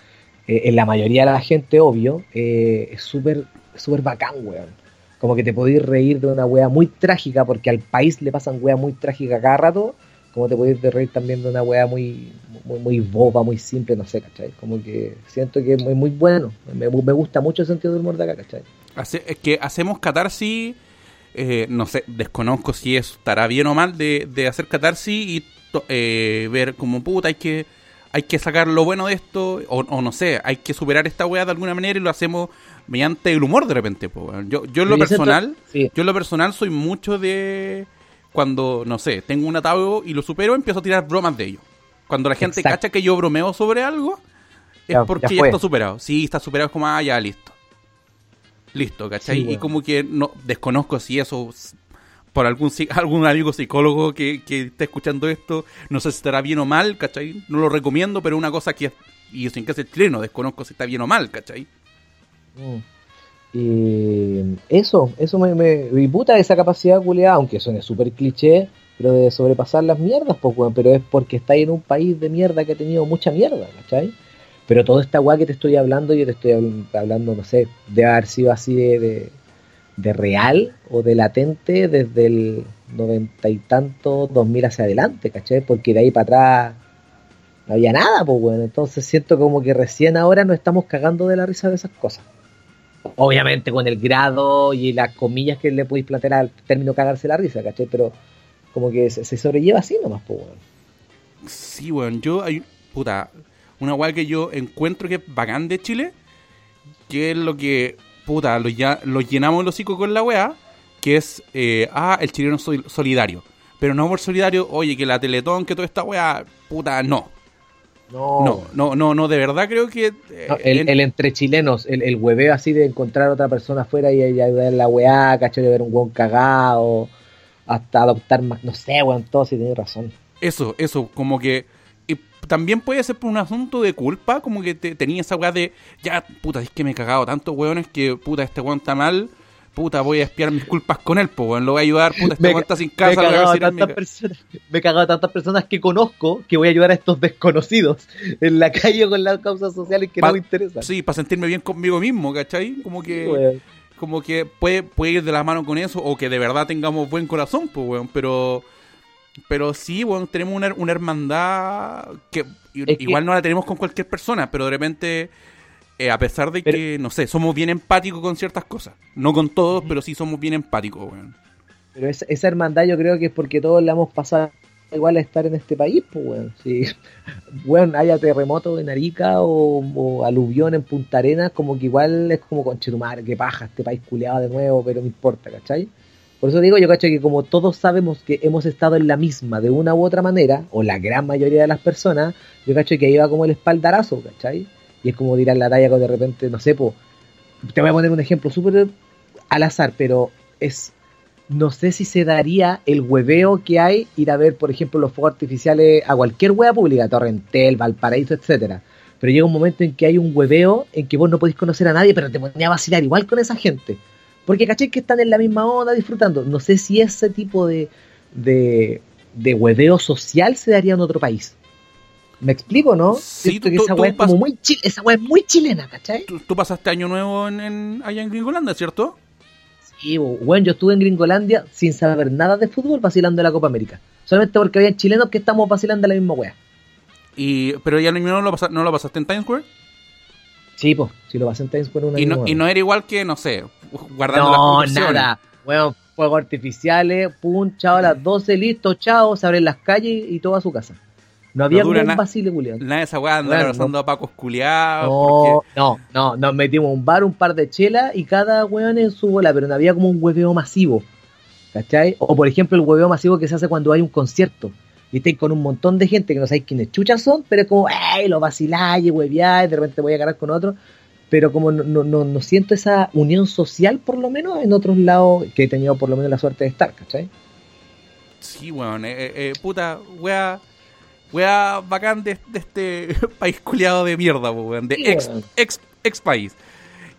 eh, en la mayoría de la gente, obvio, eh, es súper súper bacán, weón. Como que te podéis reír de una wea muy trágica, porque al país le pasan weas muy trágicas cada rato, como te podéis reír también de una wea muy, muy, muy boba, muy simple, no sé, ¿cachai? Como que siento que es muy, muy bueno. Me, gusta mucho el sentido del humor de acá, ¿cachai? Es que hacemos catarsis, eh, no sé, desconozco si eso estará bien o mal de, de hacer catarsis y eh, ver como puta, hay que hay que sacar lo bueno de esto, o, o no sé, hay que superar esta weá de alguna manera y lo hacemos mediante el humor de repente. po, weón. yo, yo en lo personal, sí. yo en lo personal soy mucho de cuando, no sé, tengo un atado y lo supero, empiezo a tirar bromas de ello. Cuando la gente Exacto. cacha que yo bromeo sobre algo, es Ya- porque ya está superado. Sí, está superado, es como, ah, ya, listo. Listo, ¿cachai? Sí, Y como que no desconozco si eso, por algún algún amigo psicólogo que, que esté escuchando esto, no sé si estará bien o mal, ¿cachai? No lo recomiendo, pero una cosa que, y yo sin que ser chileno, desconozco si está bien o mal, ¿cachai? Mm. Y eso, eso me, me esa capacidad culiada, aunque suene súper cliché, pero de sobrepasar las mierdas, pues weón, pero es porque estáis en un país de mierda que ha tenido mucha mierda, ¿cachai? Pero toda esta weá que te estoy hablando, yo te estoy habl- hablando, no sé, de haber sido así de, de, real o de latente desde el noventa y tanto, dos mil hacia adelante, ¿cachai? Porque de ahí para atrás no había nada, pues bueno, entonces siento como que recién ahora nos estamos cagando de la risa de esas cosas. Obviamente con el grado y las comillas que le podéis plantear al término cagarse la risa, ¿cachai? Pero como que se, se sobrelleva así nomás, pues bueno. Sí, weón, yo hay, puta, una weá que yo encuentro que es bacán de Chile, que es lo que, puta, lo, ya, lo llenamos el hocico con la weá, que es, eh, ah, el chileno soy solidario. Pero no por solidario, oye, que la Teletón, que toda esta weá, puta, no. No, No, no, no, no, de verdad creo que... eh, No, el, en- el entre chilenos, el, el hueveo así de encontrar a otra persona afuera y, ayudar en la weá, ¿cachai? De ver un hueón cagado, hasta adoptar más, no sé, weón, todo si tenés razón. Eso, eso, como que... y también puede ser por un asunto de culpa, como que te, tenía esa weá de, ya, puta, es que me he cagado tantos weones que, puta, este weón está mal, puta, voy a espiar mis culpas con él, pues, weón, lo voy a ayudar, puta, Me- weón está sin me, he casa, voy a cagado tantas me personas, me he cagado a tantas personas que conozco que voy a ayudar a estos desconocidos en la calle con las causas sociales que Pa- no me interesan. Sí, para sentirme bien conmigo mismo, ¿cachai? Como que, Sí, como que puede, puede ir de la mano con eso, o que de verdad tengamos buen corazón, pues, weón, pero... Pero sí, weón, tenemos una, una hermandad que- igual no la tenemos con cualquier persona, pero de repente, eh, a pesar de Pero- que, no sé, somos bien empáticos con ciertas cosas. No con todos, pero sí somos bien empáticos, weón. Pero esa, esa hermandad yo creo que es porque todos la hemos pasado igual a estar en este país, pues, weón. Si, weón, haya terremoto en Arica o, o aluvión en Punta Arenas, como que igual es como conchetumar, que paja, este país culeado de nuevo, pero no importa, ¿cachai? Por eso digo, yo cacho que como todos sabemos que hemos estado en la misma de una u otra manera, o la gran mayoría de las personas, yo cacho que ahí va como el espaldarazo, ¿cachai? Y es como tirar la talla cuando de repente, no sé, po, te voy a poner un ejemplo súper al azar, pero es no sé si se daría el hueveo que hay ir a ver, por ejemplo, los fuegos artificiales a cualquier hueá pública, Torrentel, Valparaíso, etcétera. Pero llega un momento en que hay un hueveo en que vos no podéis conocer a nadie, pero te ponía a vacilar igual con esa gente. Porque caché que están en la misma onda disfrutando. No sé si ese tipo de, de, de hueveo social se daría en otro país. ¿Me explico, no? Sí, tú- que esa tú weá es como muy chil- esa es muy chilena, ¿cachai? Tú, tú pasaste año nuevo en, en- allá en Gringolandia, ¿cierto? Sí, bueno, yo estuve en Gringolandia sin saber nada de fútbol vacilando en la Copa América. Solamente porque había chilenos que estamos vacilando en la misma weá. Y, pero ya no lo, pasa- no lo pasaste en Times Square. Sí, pues, si lo pasé en Times Square una Y no, y no era igual que, no sé, guardando No, las proporciones. nada. Bueno, fuegos artificiales, pum, chao, a las 12, listo, chao, se abren las calles y todo a su casa. No había No un vacile, culiao. Nada de esa weá andar abrazando a pacos culiados. No, no, no, nos metimos un bar, un par de chelas y cada weón en su bola, pero no había como un hueveo masivo. ¿Cachai? O por ejemplo el hueveo masivo que se hace cuando hay un concierto. Y estáis con un montón de gente que no sabéis quiénes chuchas son, pero es como, ¡ay! Lo vaciláis, hueveáis, de repente voy a ganar con otro. Pero como no, no, no, no siento esa unión social, por lo menos, en otros lados que he tenido por lo menos la suerte de estar, ¿cachai? Sí, weón. eh, eh, eh, puta, weá. Weá bacán de, de este país culiado de mierda, weón. De ex, ex, ex país.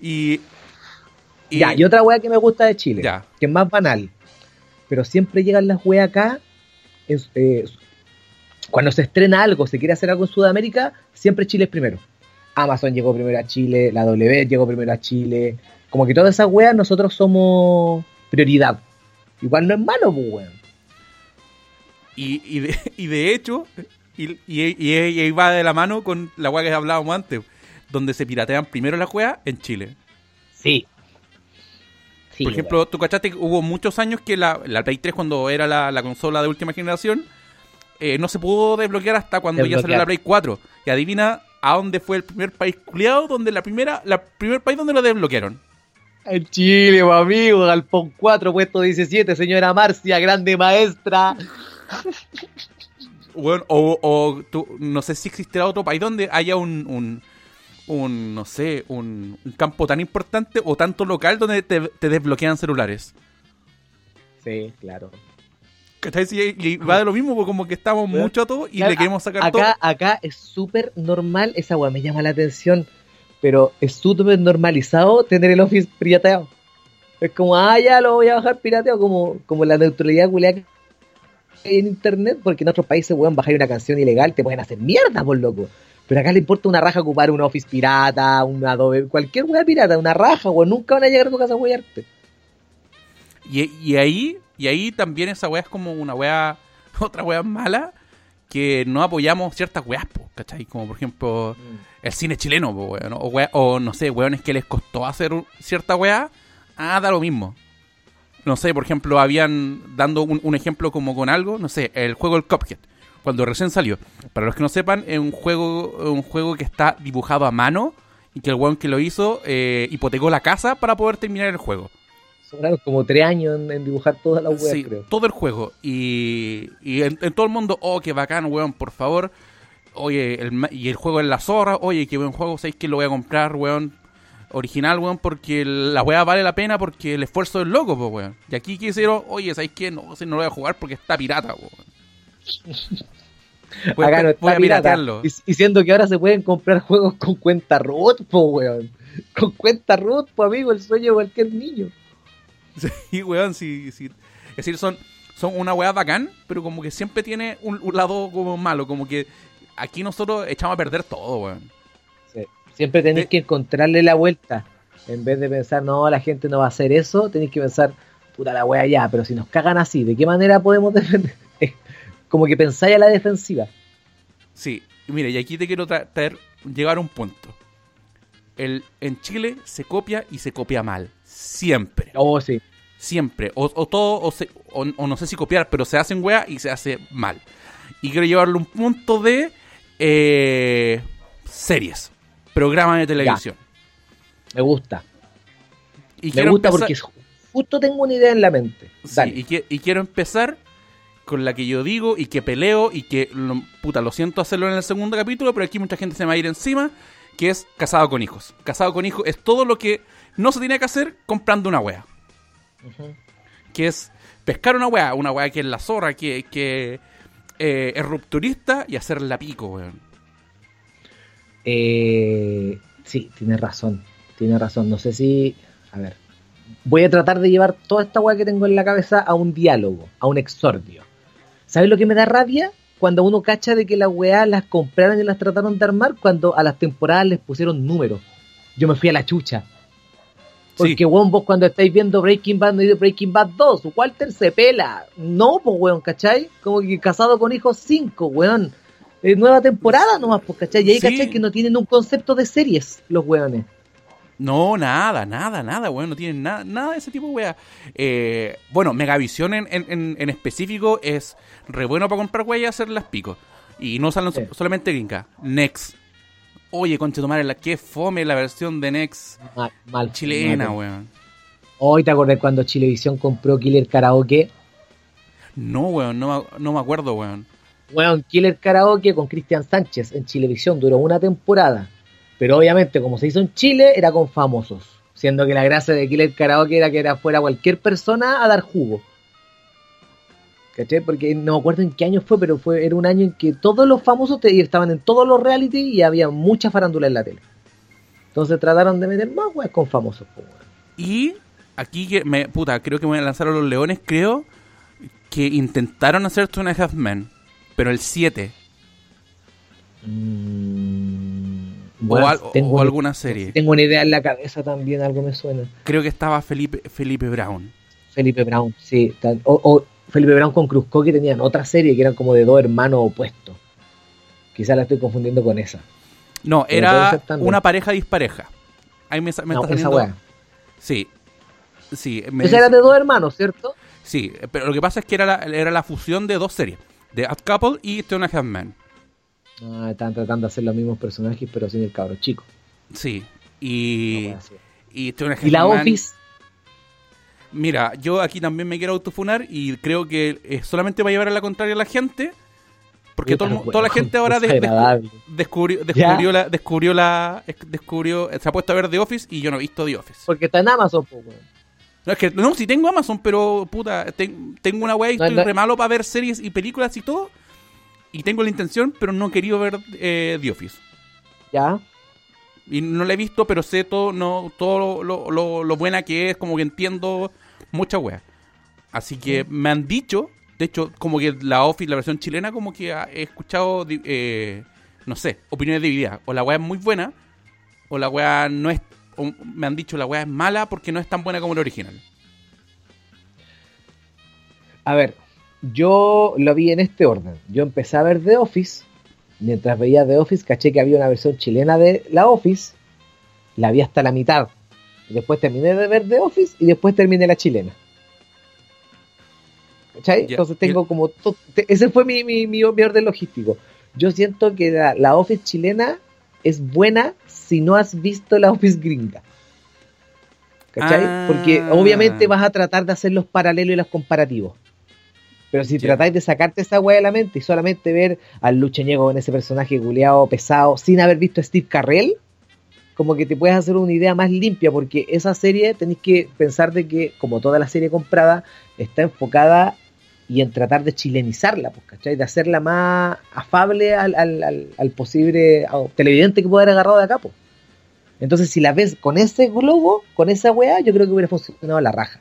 Y. y- Ya, y otra wea que me gusta de Chile, Ya. que es más banal, pero siempre llegan las weas acá, eh, cuando se estrena algo, se quiere hacer algo en Sudamérica, siempre Chile es primero. Amazon llegó primero a Chile, la W llegó primero a Chile, como que todas esas weas nosotros somos prioridad. Igual no es malo, pues weón. Y, y, de, y de hecho, y, y, y- y ahí va de la mano con la weá que hablábamos antes, donde se piratean primero las weas en Chile. Sí. Sí, Por ejemplo, tú cachaste que hubo muchos años que la, la Play 3, cuando era la, la consola de última generación, eh, no se pudo desbloquear hasta cuando ya salió la Play 4. Y adivina a dónde fue el primer país culiado donde la primera, la primer país donde lo desbloquearon. En Chile, mi amigo, Galpón 4, puesto 17, señora Marcia, grande maestra. Bueno, o, o tú- no sé si existirá otro país donde haya un, un, un, no sé, un, un campo tan importante o tanto local donde te, te desbloquean celulares. Sí, claro. Y va de lo mismo, porque como que estamos Bueno, mucho a todo y Claro, le queremos sacar acá, todo. Acá es súper normal, esa weá me llama la atención, pero es súper normalizado tener el Office pirateado. Es como, ah, ya lo voy a bajar pirateado, como, como la neutralidad culiada en internet, porque en otros países, weón, bajar una canción ilegal te pueden hacer mierda, por loco. Pero acá le importa una raja ocupar un Office pirata, un Adobe, cualquier weá pirata, una raja, weón, nunca van a llegar a tu casa a weyarte. Y, y ahí y ahí también esa weá es como una weá, otra weá mala, que no apoyamos ciertas weas, po, ¿cachai? Como por ejemplo el cine chileno, po, weón, o, wea- o no sé, weones que les costó hacer cierta weá, ah, da lo mismo. No sé, por ejemplo, habían, dando un, un ejemplo como con algo, no sé, el juego El Cuphead, cuando recién salió. Para los que no sepan, es un juego, un juego que está dibujado a mano y que el weón que lo hizo eh, hipotecó la casa para poder terminar el juego. Sobraron como tres años en, en dibujar todas las weas, Sí, creo. todo el juego. Y, y en, en todo el mundo, oh, qué bacán, weón, por favor. Oye, el, y el juego en la zorra, oye, qué buen juego, ¿sabéis que lo voy a comprar, weón? Original, weón, porque la weá vale la pena porque el esfuerzo es loco, pues, weón. Y aquí quisieron, oye, ¿sabéis qué? No, si no lo voy a jugar porque está pirata, weón. Voy a- Acá no voy está a pirata. piratearlo. Y, y siendo que ahora se pueden comprar juegos con cuenta root, po, weón. Con cuenta root, po, amigo, el sueño de cualquier niño. Sí, weón, sí, sí. Es decir, son, son una weá bacán, pero como que siempre tiene un, un lado como malo, como que aquí nosotros echamos a perder todo, weón. Siempre tenéis que encontrarle la vuelta. En vez de pensar, no, la gente no va a hacer eso, tenéis que pensar, puta la wea ya, pero si nos cagan así, ¿de qué manera podemos defender? Como que pensáis a la defensiva. Sí, mire, y aquí te quiero tra- traer, llegar a un punto. El, en Chile se copia y se copia mal. Siempre. Oh, sí. Siempre. O, o todo, o, se- o- o no sé si copiar, pero se hacen wea y se hace mal. Y quiero llevarlo a un punto de eh, series, programas de televisión. Me gusta. Y Me quiero gusta empezar- porque justo tengo una idea en la mente. Sí, y, que- y quiero empezar con la que yo digo y que peleo y que, lo- puta, lo siento hacerlo en el segundo capítulo, pero aquí mucha gente se me va a ir encima, que es casado con hijos. Casado con hijos es todo lo que no se tiene que hacer comprando una wea. Que es pescar una wea, una wea que es la zorra, que, que eh, es rupturista y hacerla pico, weón. Eh, sí, tiene razón. Tiene razón. No sé si. A ver. voy a tratar de llevar toda esta weá que tengo en la cabeza a un diálogo, a un exordio. ¿Sabes lo que me da rabia? Cuando uno cacha de que las weá las compraron y las trataron de armar, cuando a las temporadas les pusieron números. Yo me fui a la chucha. Porque, Sí. weón, vos cuando estáis viendo Breaking Bad, no dice Breaking Bad 2, Walter se pela. No, pues, weón, ¿cachai? Como que casado con hijos 5, weón. Eh, nueva temporada nomás, pues, ¿cachai? Y ahí, Sí. ¿cachai? Que no tienen un concepto de series, los weones. No, nada, nada, nada, weón. No tienen nada, nada de ese tipo weá. Eh, bueno, Megavisión en, en, en- específico es re bueno para comprar weá y hacerlas pico. Y no salen Sí. solamente gringa. Next. Oye, la que fome la versión de Next Mal, mal chilena, mal. weón. Hoy te acordás cuando Chilevisión compró Killer Karaoke. No, weón, no, no me acuerdo, weón. Weón, Killer Karaoke con Cristian Sánchez en Chilevisión duró una temporada. Pero obviamente, como se hizo en Chile, era con famosos. Siendo que la gracia de Killer Karaoke era que era fuera cualquier persona a dar jugo. ¿Cachai? Porque no me acuerdo en qué año fue, pero fue era un año en que todos los famosos estaban en todos los reality y había mucha farándula en la tele. Entonces trataron de meter más weas con famosos. Y aquí que me, puta, creo que me voy a lanzar a los leones, creo que intentaron hacer Two and a Half Men, pero el 7 Mm, o, al- tengo o alguna serie. Tengo una idea en la cabeza también, algo me suena. Creo que estaba Felipe Felipe Brown. Felipe Brown, sí. O, o Felipe Brown con Cruzco que tenían otra serie que eran como de dos hermanos opuestos. Quizá la estoy confundiendo con esa. No, Pero era una pareja dispareja. Ahí me, me no, está esa saliendo-. Sí. Sí, me Esa era de dos hermanos, ¿cierto? sí, pero lo que pasa es que era la, era la fusión de dos series, de Ad Couple y Two and a Half Men. Ah, estaban tratando de hacer los mismos personajes, pero sin el cabro chico. Sí. Y, así. y Two and a Half Y la Office, Mira, yo aquí también me quiero autofunar y creo que eh, solamente va a llevar a la contraria a la gente. Porque todo toda la gente ahora de- de- desagradable. descubrió, descubrió la, descubrió la, descubrió, se ha puesto a ver The Office y yo no he visto The Office. Porque está en Amazon, weón. No, es que, no, si tengo Amazon, pero puta, ten- tengo una weá y No, estoy no. re malo para ver series y películas y todo. Y tengo la intención, pero no he querido ver eh, The Office. Ya. Y no la he visto, pero sé todo, no, todo lo, lo- lo buena que es, como que entiendo mucha wea. Así que me han dicho, de hecho, como que la Office, la versión chilena, como que he escuchado, eh, no sé, opiniones divididas. O la wea es muy buena, o la wea no es, o me han dicho la wea es mala porque no es tan buena como la original. A ver, yo lo vi en este orden. Yo empecé a ver The Office. Mientras veía The Office, caché que había una versión chilena de la Office. La vi hasta la mitad. Después terminé de ver The Office y después terminé la chilena. ¿Cachai? Entonces tengo como... to- te- ese fue mi, mi, mi, mi orden logístico. Yo siento que la, la Office chilena es buena si no has visto la Office gringa. ¿Cachai? Ah. Porque obviamente vas a tratar de hacer los paralelos y los comparativos. Pero si Ya. tratáis de sacarte esa weá de la mente y solamente ver al Lucheñego con ese personaje culeado pesado sin haber visto a Steve Carrell, como que te puedes hacer una idea más limpia, porque esa serie tenéis que pensar de que, como toda la serie comprada, está enfocada y en tratar de chilenizarla, pues, ¿cachai? De hacerla más afable al, al- al- al posible televidente que pueda haber agarrado de acá, pues. Entonces, si la ves con ese globo, con esa weá, yo creo que hubiera funcionado la raja.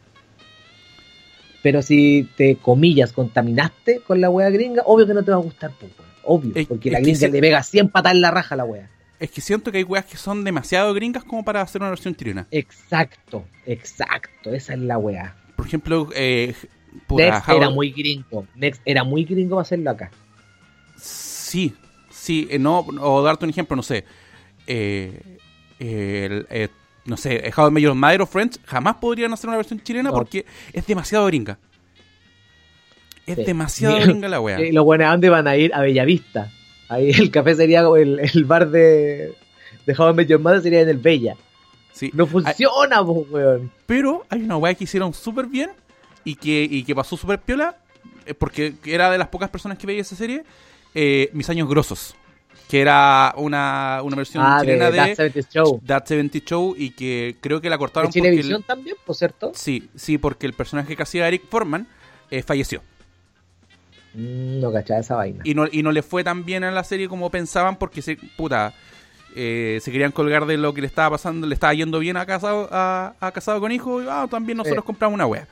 Pero si te, comillas, contaminaste con la weá gringa, obvio que no te va a gustar, pues. Obvio, Es- porque es la gringa le pega 100 patas en la raja a la weá. Es que siento que hay weas que son demasiado gringas como para hacer una versión chilena. Exacto, exacto, esa es la weá. Por ejemplo, eh, Next era muy gringo. Next era muy gringo para hacerlo acá. Sí, sí, eh, no, o darte un ejemplo, no sé. eh, el, eh, no sé, eh, How I Met Your Mother o Friends jamás podrían hacer una versión chilena No. porque es demasiado gringa. Es Sí. demasiado Mira, gringa la wea. Y los buenos, ¿a dónde van a ir? A Bellavista. Ahí el café sería el, el bar de, de How I Met Your Mother sería en el Bella. Sí. No Hay- funciona, po, weón. pero hay una wea que hicieron súper bien y que, y que pasó súper piola, eh, porque era de las pocas personas que veía esa serie, eh, Mis Años Grosos, que era una, una versión Ah, de chilena de, That 70 Show. That 70 Show y que creo que la De cortaron porque... Chilevisión el- también, por cierto. Sí, sí, porque el personaje que hacía Eric Forman eh, falleció. Mm, no cachaba esa vaina. Y no, y no le fue tan bien a la serie como pensaban porque se, puta, eh, se querían colgar de lo que le estaba pasando, le estaba yendo bien a casado, a, a casado con hijo, y ah, también nosotros Eh. compramos una wea.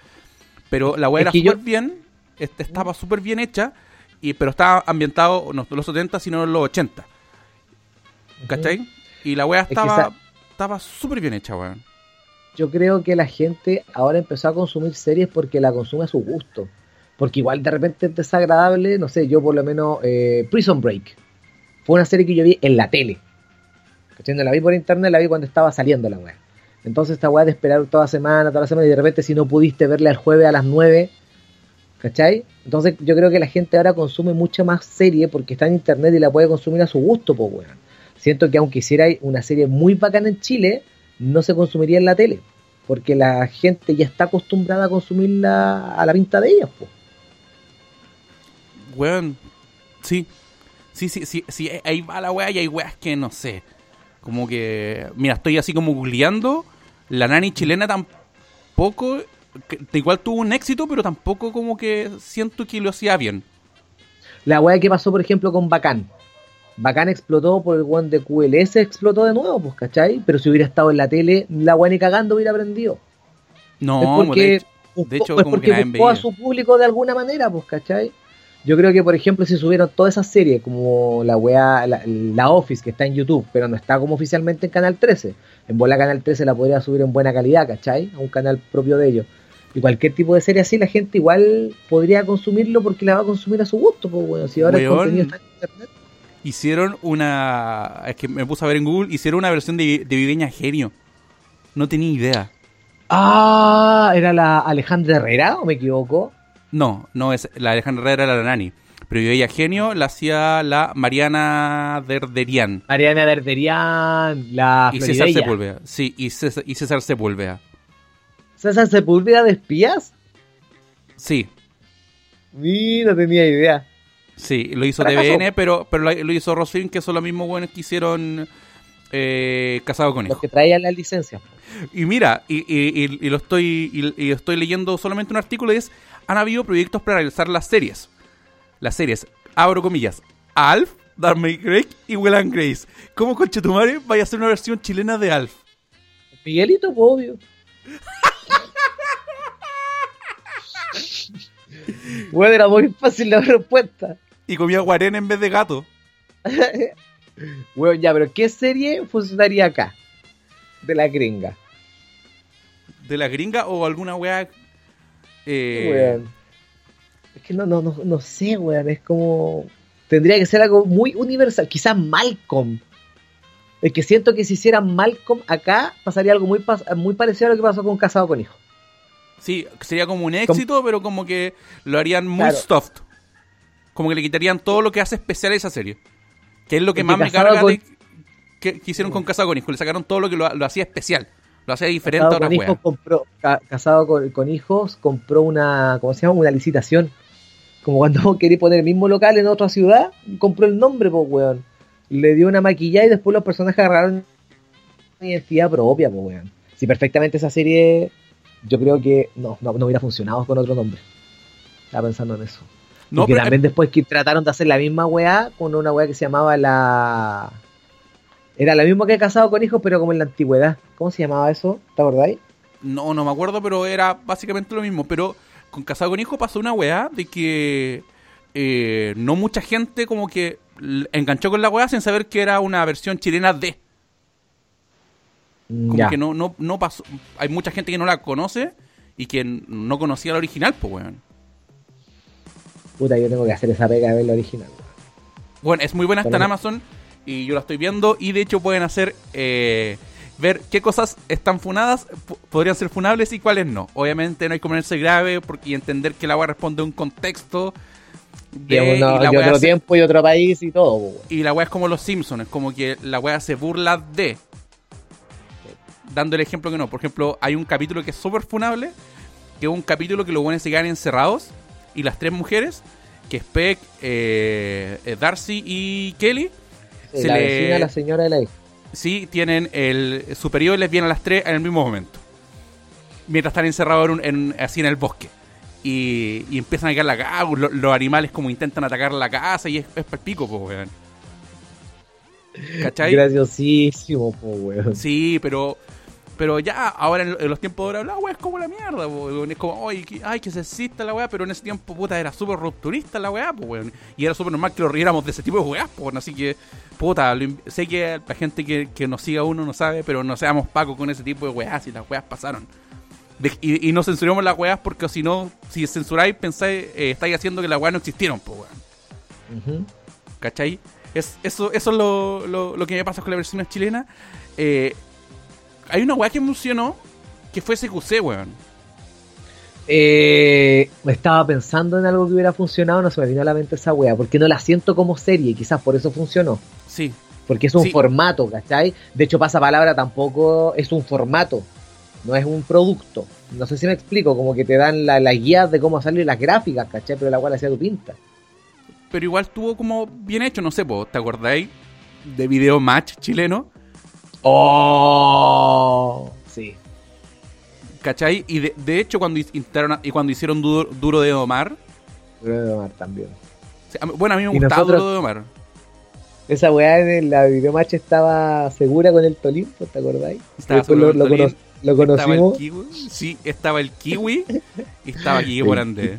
Pero la wea Es era súper yo- bien, estaba súper bien hecha, y, pero estaba ambientado no en los 70, sino en los 80. ¿Cachai? Y la wea que estaba esa- estaba súper bien hecha, weón. Yo creo que la gente ahora empezó a consumir series porque la consume a su gusto. Porque igual de repente es desagradable, no sé, yo por lo menos eh, Prison Break. Fue una serie que yo vi en la tele. ¿Cachai? No la vi por internet, la vi cuando estaba saliendo la weá. Entonces esta weá de esperar toda semana, toda la semana, y de repente si no pudiste verla el jueves a las 9, ¿cachai? Entonces yo creo que la gente ahora consume mucha más serie porque está en internet y la puede consumir a su gusto, pues weón. Siento que aunque hiciera una serie muy bacana en Chile, no se consumiría en la tele. Porque la gente ya está acostumbrada a consumirla a la pinta de ellas, pues. Weón, sí. Sí, sí, sí, sí, ahí va la wea y hay weas que no sé. Como que, mira, estoy así como googleando. La nani chilena tampoco, igual tuvo un éxito, pero tampoco como que siento que lo hacía bien. La weá que pasó, por ejemplo, con Bacán. Bacán explotó por el one de QLS, explotó de nuevo, pues, ¿cachai? Pero si hubiera estado en la tele, la weá ni cagando hubiera aprendido. No, es porque, de hecho, buscó, de hecho, es como porque que buscó a su público de alguna manera, pues, ¿cachai? Yo creo que, por ejemplo, si subieron todas esas series, como la weá, la, la Office, que está en YouTube, pero no está como oficialmente en Canal 13. En bola Canal 13 la podría subir en buena calidad, ¿cachai? A un canal propio de ellos. Y cualquier tipo de serie así, la gente igual podría consumirlo porque la va a consumir a su gusto, pues, bueno. Si ahora el contenido está en internet. hicieron una. Es que me puse a ver en Google, hicieron una versión de, de Viveña Genio. No tenía idea. Ah, ¿era la Alejandra Herrera o me equivoco? No, no es la Alejandra Herrera era la nani. Pero Viveña Genio la hacía la Mariana Derderian. Mariana Derderian, la Y César. Sepúlveda. Sí, y César, y César Sepúlveda. ¿César Sepúlveda de espías? Sí, Mira, no tenía idea. sí, lo hizo. TVN, pero, pero lo, hizo Rosfilm, que son los mismos buenos que hicieron eh, Casado con Los Hijo. que traían las licencias. Y mira, y, y- y- y lo estoy y, estoy leyendo solamente un artículo y es han habido proyectos para realizar las series. Las series, abro comillas, Alf, Darby Craig y Will and Grace. ¿Cómo conchetumare vaya a ser una versión chilena de Alf? Miguelito, obvio. bueno, era muy fácil la respuesta. Y comía guarén en vez de gato. Bueno, ya, pero ¿qué serie funcionaría acá? De la gringa. ¿De la gringa o alguna wea? Eh. Es que no, no, no, no sé, weón. Es como. Tendría que ser algo muy universal. Quizás Malcolm. Es que siento que si hicieran Malcolm acá, pasaría algo muy parecido a lo que pasó con Casado con Hijo. Sí, sería como un éxito, pero como que lo harían muy Claro. soft. Como que le quitarían todo lo que hace especial a esa serie. Que es lo que más me carga con- de que, que hicieron con Casado con Hijo. Le sacaron todo lo que lo, lo hacía especial. Lo hacía diferente a otras con compró, ca- casado con, con hijos compró una, ¿cómo se llama? Una licitación. Como cuando querés poner el mismo local en otra ciudad, compró el nombre, pues, weón. Le dio una maquillada y después los personajes agarraron una identidad propia, pues, weón. Si perfectamente esa serie, yo creo que no, no, no hubiera funcionado con otro nombre. Estaba pensando en eso. No, y que pero- también después que trataron de hacer la misma weá con una weá que se llamaba la... Era la misma que Casado con Hijos, pero como en la antigüedad. ¿Cómo se llamaba eso? ¿Te acordáis? No, no me acuerdo, pero era básicamente lo mismo. Pero con Casado con Hijo pasó una weá de que eh, no mucha gente como que enganchó con la weá sin saber que era una versión chilena de. Como Ya. que no, no, no pasó. Hay mucha gente que no la conoce y que no conocía la original, pues weón. Puta, yo tengo que hacer esa pega de ver la original. Bueno, es muy buena está en. Amazon y yo la estoy viendo y de hecho pueden hacer eh, ver qué cosas están funadas, podrían ser funables y cuáles no. Obviamente no hay que ponerse grave porque, y entender que la weá responde a un contexto de, uno- y, la otro tiempo y otro país y todo, weón. y la weá es como los Simpsons, es como que la weá se burla de. Dando el ejemplo que no. Por ejemplo, hay un capítulo que es súper funable, que es un capítulo que los buenos se quedan encerrados y las tres mujeres, que es Peck, eh, eh, Darcy y Kelly, Sí, se la le- vecina, la señora de la hija. sí tienen el superior y les viene a las tres en el mismo momento. Mientras están encerrados en un- en- así en el bosque. Y, y empiezan a caer la casa, los, los animales como intentan atacar la casa y es, es pico, pues, weón. ¿Cachai? Graciosísimo, po, weón. Sí, pero pero ya, ahora en, los tiempos de ahora, la weá es como la mierda, weón. Es como, ay, que, ay, que sexista la weá, pero en ese tiempo, puta, era súper rupturista la weá, pues, weón. Y era súper normal que lo riéramos de ese tipo de weá, pues, Así que, puta, sé que la gente que, que nos siga uno no sabe, pero no seamos pacos con ese tipo de weás y las weás pasaron. y, no censuramos las weas porque si no, si censuráis, pensáis, eh, estáis haciendo que las weas no existieron, pues, weón. ¿Cachai? Es, eso, eso es lo, lo, lo, que me pasa con la versión chilena. Eh, hay una weá que funcionó que fue CQC, weón. Eh, estaba pensando en algo que hubiera funcionado, no se me vino a la mente esa weá, porque no la siento como serie, quizás por eso funcionó. Sí. Porque es un formato, ¿cachai? De hecho, pasa palabra tampoco es un formato, no es un producto. No sé si me explico, como que te dan las la guías de cómo salir las gráficas, ¿cachai? Pero la weá la hacía tu pinta. Pero igual estuvo como bien hecho, no sé, ¿te acordáis? De video match chileno ¡Oh! Sí. ¿Cachai? Y de, hecho, cuando, y cuando hicieron Duro, de Omar. Duro de Omar también. bueno, a mí me gustaba Duro de Omar. Esa weá de la videomatch estaba segura con el Tolimpo, ¿te acordáis? Estaba lo, lo, lo, conocimos. Estaba el kiwi, sí, estaba el Kiwi y estaba Kike Morandé.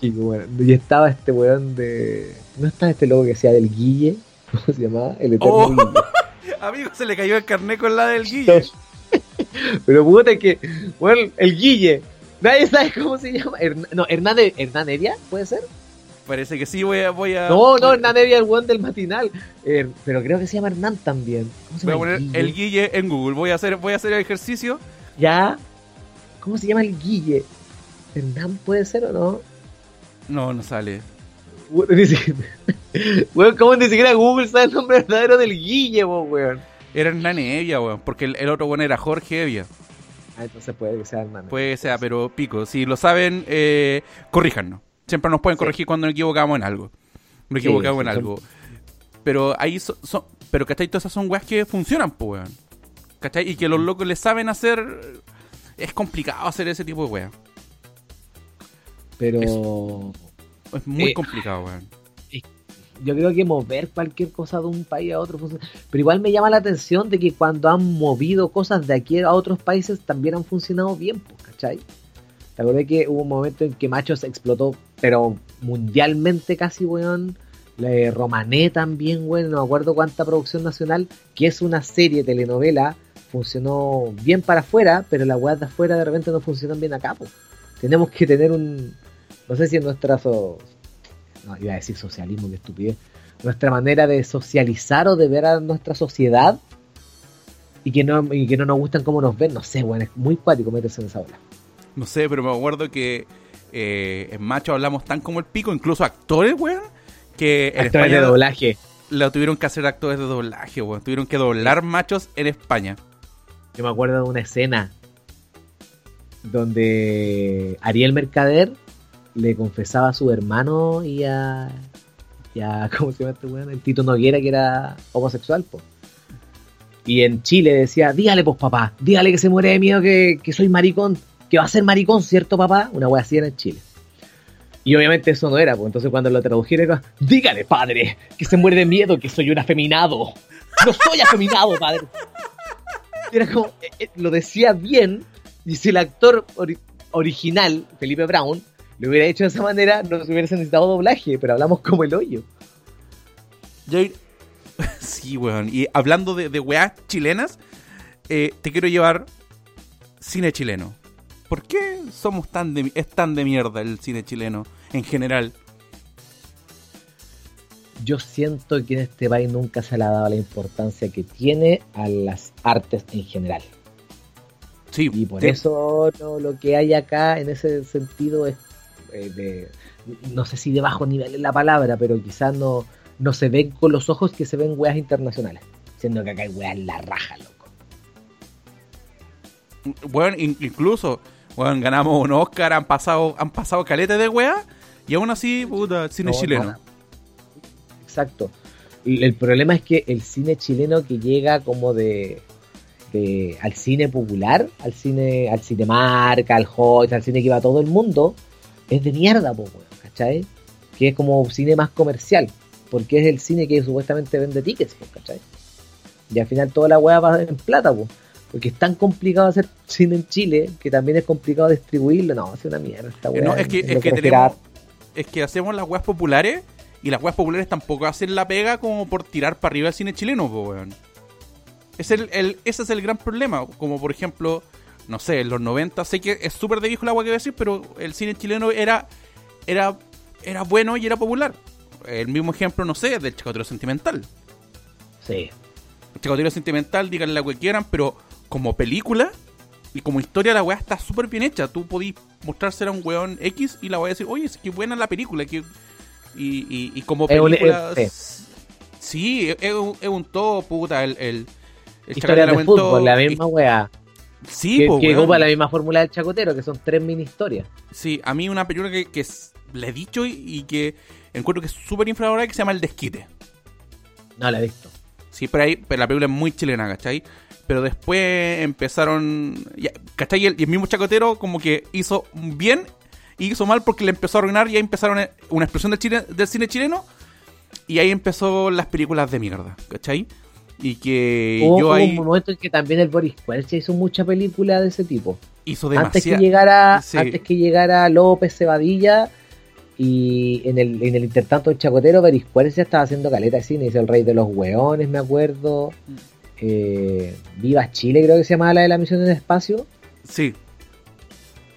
Y estaba este weón de. ¿No está este logo que sea del Guille? ¿Cómo se llamaba? El Eterno oh. Guille. Amigo, se le cayó el carnet con la del Guille. Pero puta que, bueno, el Guille. Nadie sabe cómo se llama. no, Hernán, Hernán Evia, ¿puede ser? Parece que sí, voy a. Voy a no, no, Hernán Evia, el one del matinal. Er, pero creo que se llama Hernán también. ¿Cómo se voy a poner el Guille? en Google. Voy a hacer, voy a hacer el ejercicio. Ya. ¿Cómo se llama el Guille? ¿Hernán puede ser o no? No, no sale. Weón, ¿cómo ni siquiera Google sabe el nombre verdadero del Guille, weón? Era Hernán Evia, weón, porque el, otro bueno era Jorge Evia. Ah, entonces puede que sea Hernán. Puede que sea, pero pico. Si lo saben, eh, corríjanos. Siempre nos pueden corregir cuando nos equivocamos en algo. Nos equivocamos en algo. Pero ahí son, pero ¿cachai? Todas esas son weas que funcionan, pues, weón. ¿Cachai? Y que los locos le saben hacer. Es complicado hacer ese tipo de weas. Pero. Es, muy eh, complicado, weón yo creo que mover cualquier cosa de un país a otro, pero igual me llama la atención de que cuando han movido cosas de aquí a otros países también han funcionado bien, ¿cachai? Te acordé que hubo un momento en que Machos explotó, pero mundialmente casi, weón. La Romané también, weón, no me acuerdo cuánta producción nacional, que es una serie, telenovela, funcionó bien para afuera, pero las weas de afuera de repente no funcionan bien acá, pues. Tenemos que tener un, no sé si en nuestras no iba a decir socialismo, que estupidez, nuestra manera de socializar o de ver a nuestra sociedad y que no, y que no nos gustan cómo nos ven, no sé, bueno, es muy cuático meterse en esa ola. No sé, pero me acuerdo que eh, en Macho hablamos tan como el pico, incluso actores, weón, que en actores de doblaje. Lo tuvieron que hacer actores de doblaje, weón. Tuvieron que doblar machos en España. Yo me acuerdo de una escena donde Ariel Mercader le confesaba a su hermano y a, ¿cómo se llama este weón? El Tito Noguera que era homosexual, pues. Y en Chile decía, dígale pues papá, dígale que se muere de miedo que, soy maricón, que va a ser maricón, ¿cierto papá? Una wea así era en Chile. Y obviamente eso no era, pues entonces cuando lo tradujeron, dígale padre, que se muere de miedo, que soy un afeminado. No soy afeminado, padre. Era como, eh, eh, lo decía bien, y si el actor original, Felipe Brown, lo hubiera hecho de esa manera, no se hubiera necesitado doblaje, pero hablamos como el hoyo. Sí, weón. Y hablando de, de weas chilenas, eh, te quiero llevar cine chileno. ¿Por qué somos tan de, es tan de mierda el cine chileno en general? Yo siento que en este país nunca se le ha dado la importancia que tiene a las artes en general. Sí, y por eso lo que hay acá en ese sentido es eh, de, no sé si de bajo nivel es la palabra, pero quizás no, no se ven con los ojos que se ven weas internacionales. Siendo que acá hay weas en la raja, loco. Bueno, incluso, bueno, ganamos un Oscar, han pasado, han pasado caletes de weas, y aún así, puta, cine chileno. Exacto. El problema es que el cine chileno que llega como de, al cine popular, al cine, al marca, al Hot, al cine que va todo el mundo, es de mierda, po, ¿cachai? Que es como cine más comercial, porque es el cine que supuestamente vende tickets, ¿cachai? Y al final toda la weá va en plata, po. Porque es tan complicado hacer cine en Chile que también es complicado distribuirlo. No, es una mierda esta Eh, weá. no, es que, es que tenemos. Es que hacemos las weas populares y las weas populares tampoco hacen la pega como por tirar para arriba el cine chileno, po, weón. Es el, el- ese es el gran problema. Como por ejemplo, no sé, en los 90, sé que es súper de viejo la wea que voy a decir, pero el cine chileno era, era, era bueno y era popular. El mismo ejemplo, no sé, del Chacotero Sentimental. Sí. El Chacotero Sentimental, díganle la que quieran, pero como película y como historia la weá está súper bien hecha. Tú podís mostrársela a un weón X y la voy a decir, oye, es que buena la película. Que... Y, y, y como película... sí, es, un, es un todo, puta. El, el, el Historias de fútbol, la misma weá. Sí, que, po, que ocupa la misma fórmula del chacotero, que son tres mini historias. Sí, a mí una película que, le he dicho y, y que encuentro que es súper infravalorada que se llama El Desquite. No la he visto. Sí, pero, ahí, pero la película es muy chilena, ¿cachai? Pero después empezaron. ya, ¿cachai? Y el, y el mismo chacotero, como que hizo bien y hizo mal porque le empezó a arruinar y ahí empezaron eh, una explosión del, chile- del cine chileno. Y ahí empezó las películas de mierda, ¿cachai? Y que Hubo, yo hubo ahí un momento en que también el Boris Cuelcha hizo mucha película de ese tipo. hizo Antes que llegara, Sí. antes que llegara López Cebadilla y en el, en el intertanto del Chacotero, Boris Cuelcha estaba haciendo caleta de cine, hizo El Rey de los Hueones, me acuerdo. Eh, Viva Chile, creo que se llamaba la de la misión en el espacio. Sí,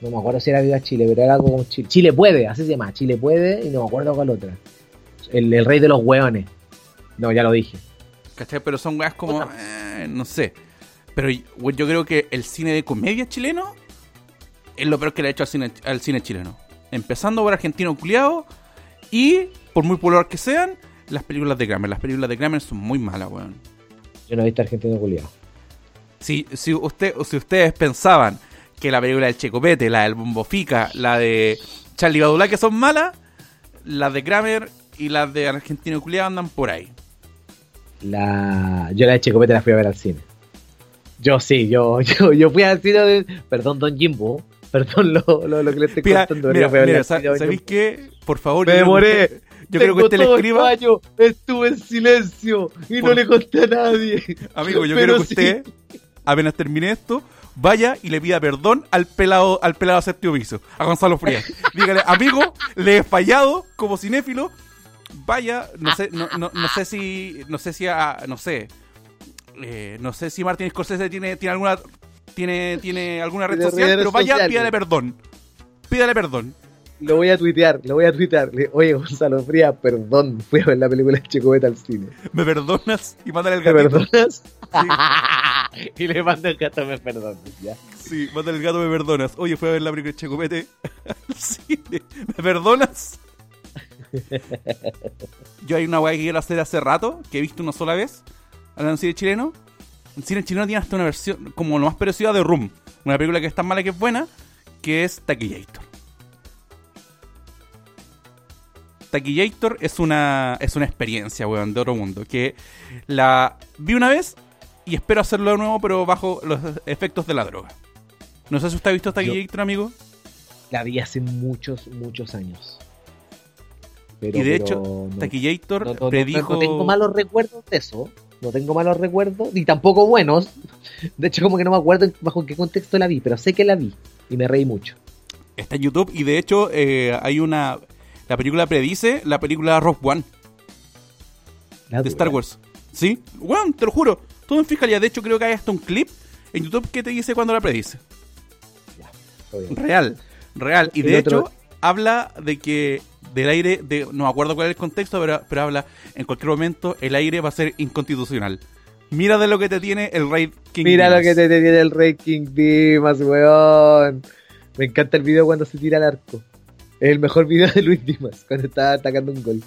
No me acuerdo si era Viva Chile, pero era algo como Chile. Chile puede, así se llama, Chile puede, y no me acuerdo cuál otra. El, el Rey de los Hueones. No, ya lo dije. ¿Cachai? Pero son weas como. eh, no sé. Pero yo yo creo que el cine de comedia chileno es lo peor que le ha hecho al cine, al cine chileno. Empezando por Argentino Culeado y, por muy popular que sean, las películas de Kramer. Las películas de Kramer son muy malas, weón. Yo no he visto Argentino Culiado. Si, si, usted, si ustedes pensaban que la película del Checopete, la del Bombofica, la de Charlie Badulá que son malas, las de Kramer y las de Argentino Culeado andan por ahí. La... Yo la de Checopete la fui a ver al cine. Yo sí, yo, yo, yo fui al cine de... Perdón, Don Jimbo. Perdón lo, lo, lo que le estoy contando. mira, mira, ¿sabéis qué? Por favor, Me demoré. usted- Yo creo que usted le escriba. estuve en silencio y Por- no le conté a nadie. Amigo, yo quiero que sí. usted, apenas termine esto, vaya y le pida perdón al pelado, al pelado séptimo piso, a Gonzalo Frías. Dígale, amigo, le he fallado como cinéfilo. Vaya, no sé, no, no, no sé si, no sé si, a- no sé, eh, no sé si Martín Scorsese tiene, tiene alguna, tiene, tiene alguna red social, pero vaya, sociales. pídale perdón. Pídale perdón. Lo voy a tuitear, lo voy a tuitear. Oye, Gonzalo Frías, perdón, fui a ver la película de Checopete al cine. ¿Me perdonas? Y mándale el ¿Me gatito. perdonas? y le mando el gato, me perdonas, ya. Sí, mándale el gato, me perdonas. Oye, fue a ver la película de Checopete al cine. ¿Me perdonas? Yo hay una weá que quiero hacer hace rato, que he visto una sola vez, hablando en cine chileno. El cine chileno tiene hasta una versión, como lo más parecida de Room. Una película que es tan mala que es buena, que es Taquillator. Taquillator es una, es una experiencia, weón, de otro mundo. Que la vi una vez y espero hacerlo de nuevo, pero bajo los efectos de la droga. No sé si usted ha visto Taquillator, amigo. La vi hace muchos, muchos años. Pero, y de pero hecho, no- Taquillator no, no- no- predijo. no tengo malos recuerdos de eso. No tengo malos recuerdos, ni tampoco buenos. De hecho, como que no me acuerdo en- bajo qué contexto la vi, pero sé que la vi y me reí mucho. Está en YouTube y de hecho eh, hay una. La película predice la película Rock One La de Star. Wars. ¿Sí? Weón, te lo juro. Todo en fiscalía. De hecho, creo que hay hasta un clip en YouTube que te dice cuando la predice. Ya. Real, real. Y El de otro- hecho, habla de que del aire, de, no me acuerdo cuál es el contexto, pero, pero habla en cualquier momento el aire va a ser inconstitucional. Mira de lo que te tiene el Rey King. Mira lo Dimas. que te tiene el Rey King Dimas, weón. Me encanta el video cuando se tira al arco. Es el mejor video de Luis Dimas, cuando está atacando un gol.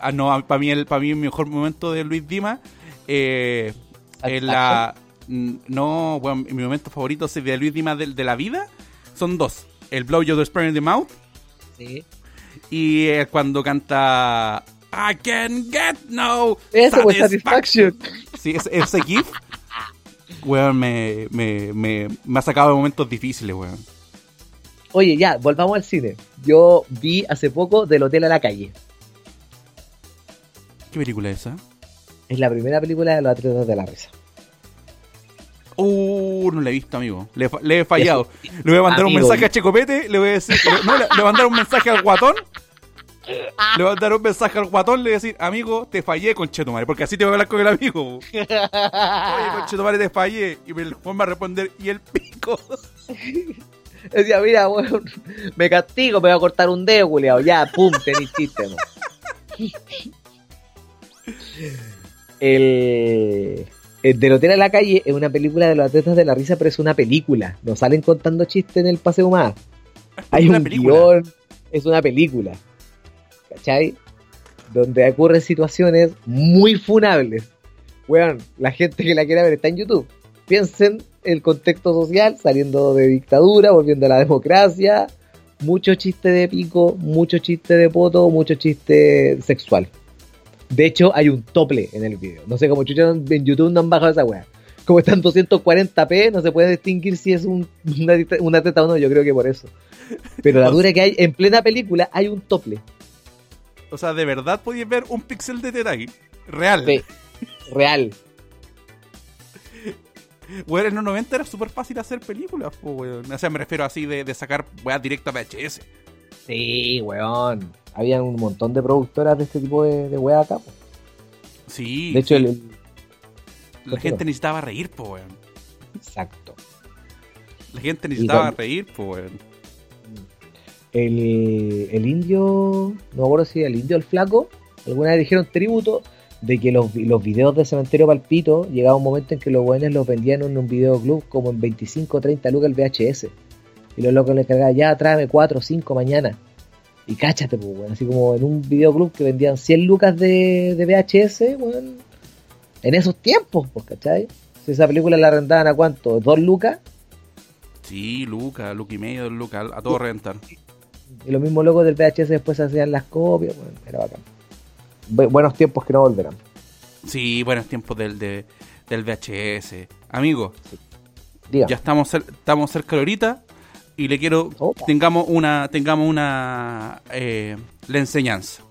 Ah, no, para mí, el, para mí el mejor momento de Luis Dima eh, es la... No, bueno, mi momento favorito es de Luis Dima de, de la vida. Son dos. El Blow Your Spare in the Mouth Sí. Y eh, cuando canta I can get no Eso, satisfaction. Satisfaction. Sí, ese, ese GIF, weón, me, me, me, me ha sacado de momentos difíciles, weón. Oye, ya, volvamos al cine. Yo vi hace poco Del Hotel a la Calle. ¿Qué película es esa? es la primera película de los atletas de la risa. Uh, no la he visto, amigo. Le, he fallado. Le voy a mandar un mensaje a Checopete, le voy a decir. le- no, le, voy a mandar un mensaje al guatón. Le voy a mandar un mensaje al guatón, le voy a decir, amigo, te fallé, conchetumare. Porque así te voy a hablar con el amigo. Oye, conchetumare, te fallé. Y el Juan va a responder, y el pico. Decía, mira, weón, me castigo, me voy a cortar un dedo, culiao. Ya, pum, tenés chiste, el del Hotel a la calle es una película de los atletas de la risa, pero es una película. No salen contando chistes en el paseo más. Hay una un película. guion, es una película. ¿Cachai? Donde ocurren situaciones muy funables. Weón, la gente que la quiera ver está en YouTube. Piensen el contexto social, saliendo de dictadura, volviendo a la democracia. Mucho chiste de pico, mucho chiste de poto, mucho chiste sexual. De hecho, hay un tople en el video. No sé cómo chucha en YouTube no han bajado esa weá. Como está en 240p, no se puede distinguir si es un, una, una teta o no. Yo creo que por eso. Pero la dura que hay, en plena película, hay un tople. O sea, de verdad podías ver un pixel de teta ahí. Real. Sí. Real. Weón, en los 90 era súper fácil hacer películas, weón. O sea, me refiero así de, de sacar weas directas a VHS. Sí, weón. Había un montón de productoras de este tipo de, de weá acá. po. Sí. De hecho, sí. el, el- la gente necesitaba reír, po, weón. Exacto. La gente necesitaba con- reír, po, weón. El, el indio, no me acuerdo si era el indio el flaco, alguna vez dijeron tributo de que los, los videos de Cementerio Palpito llegaba un momento en que los buenos los vendían en un videoclub como en 25 o 30 lucas el VHS. Y los locos les cargaban, ya tráeme 4 o 5 mañana. Y cáchate, pues, weón. Así como en un videoclub que vendían 100 lucas de, de VHS, weón. En esos tiempos, pues, ¿cachai? Si esa película la arrendaban a cuánto, ¿2 lucas? Sí, Luca, Luca y medio, Luca, a todo reventar. Y los mismos locos del VHS después hacían las copias, bueno, era bacán. Bu- buenos tiempos que no volverán. Sí, buenos tiempos del, de- del VHS. Amigo, ya estamos, estamos cerca de ahorita y le quiero Opa. tengamos una tengamos una eh, la enseñanza.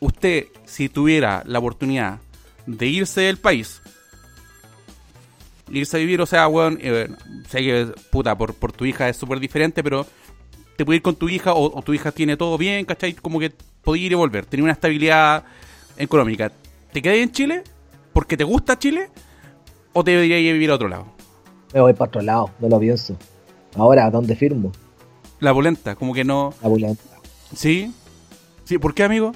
Usted, si tuviera la oportunidad de irse del país, irse a vivir, o sea, weón, eh, sé que puta, por, por tu hija es súper diferente, pero te puedes ir con tu hija o, o tu hija tiene todo bien, ¿cachai? Como que podía ir y volver, tenía una estabilidad económica. ¿Te quedas en Chile porque te gusta Chile o te deberías ir a vivir a otro lado? Me voy para otro lado, no lo pienso. Ahora, ¿dónde firmo? La polenta, como que no... La pulenta. ¿Sí? ¿Sí? ¿Por qué, amigo?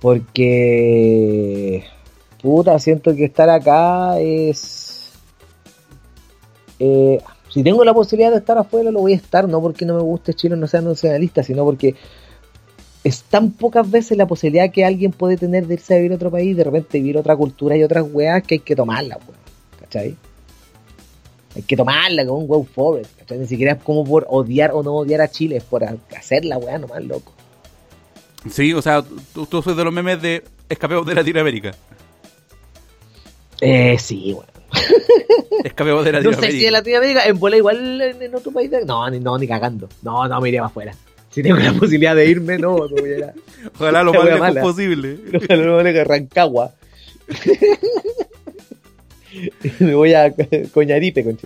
Porque. Puta, siento que estar acá es. eh, si tengo la posibilidad de estar afuera, lo voy a estar, no porque no me guste Chile, no sea nacionalista, sino porque es tan pocas veces la posibilidad que alguien puede tener de irse a vivir a otro país, de repente vivir otra cultura y otras weas que hay que tomarla, weón. ¿Cachai? Hay que tomarla como un wow forest, ¿cachai? Ni siquiera es como por odiar o no odiar a Chile, es por hacer la wea nomás, loco. Sí, o sea, tú, tú sos de los memes de escapeo de Latinoamérica. Eh, sí, weón. Escapeo de No Latinoamérica. sé si en Latinoamérica, en bola igual en, en otro país. de- No, ni, no, ni cagando. No, no, me iría para afuera. Si tengo la posibilidad de irme, no, no voy a. Ojalá lo más lejos mala. posible. Ojalá no me vaya a Rancagua. me voy a Coñaripe, con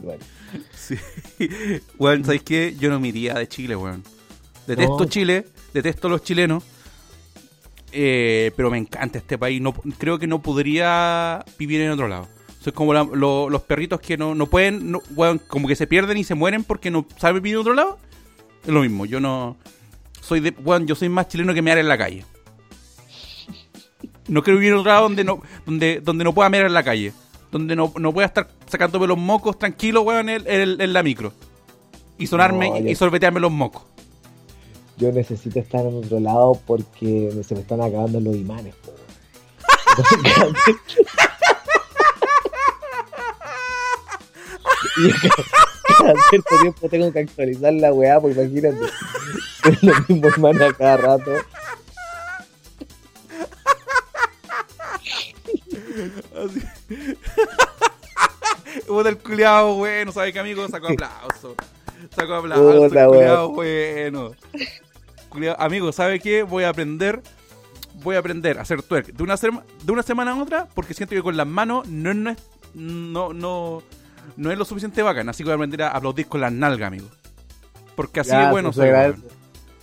Sí. Weón, ¿sabes qué? Yo no me iría de Chile, weón. Detesto No. Chile, detesto a los chilenos. eh, pero me encanta este país. No, creo que no podría vivir en otro lado. Soy como la- lo- los perritos que no, no pueden, no- weón, como que se pierden y se mueren porque no saben vivir en otro lado. Es lo mismo, yo no. Soy de. Weón, yo soy más chileno que mear en la calle. No quiero vivir en otro lado donde no, donde, donde no pueda mear en la calle. Donde no, no pueda estar sacándome los mocos tranquilo, weón, en, en- en la micro. Y sonarme No, y, yo- y sorbetearme los mocos. Yo necesito estar en otro lado porque se me están acabando los imanes. po. y cada, cada cierto tiempo tengo que actualizar la weá, pues imagínate. Es lo mismo hermano a cada rato. Puta el culiado bueno, ¿sabes qué amigo? Sacó aplauso. Sacó aplauso, el culiado bueno. Amigo, ¿sabe qué? Voy a aprender voy a aprender a hacer twerk de una, sema- de una semana a otra porque siento que con las manos no, no, es, no, no, no es lo suficiente bacán. Así que voy a aprender a aplaudir con las nalgas, amigo. Porque así Ya, de bueno se agradece. weón.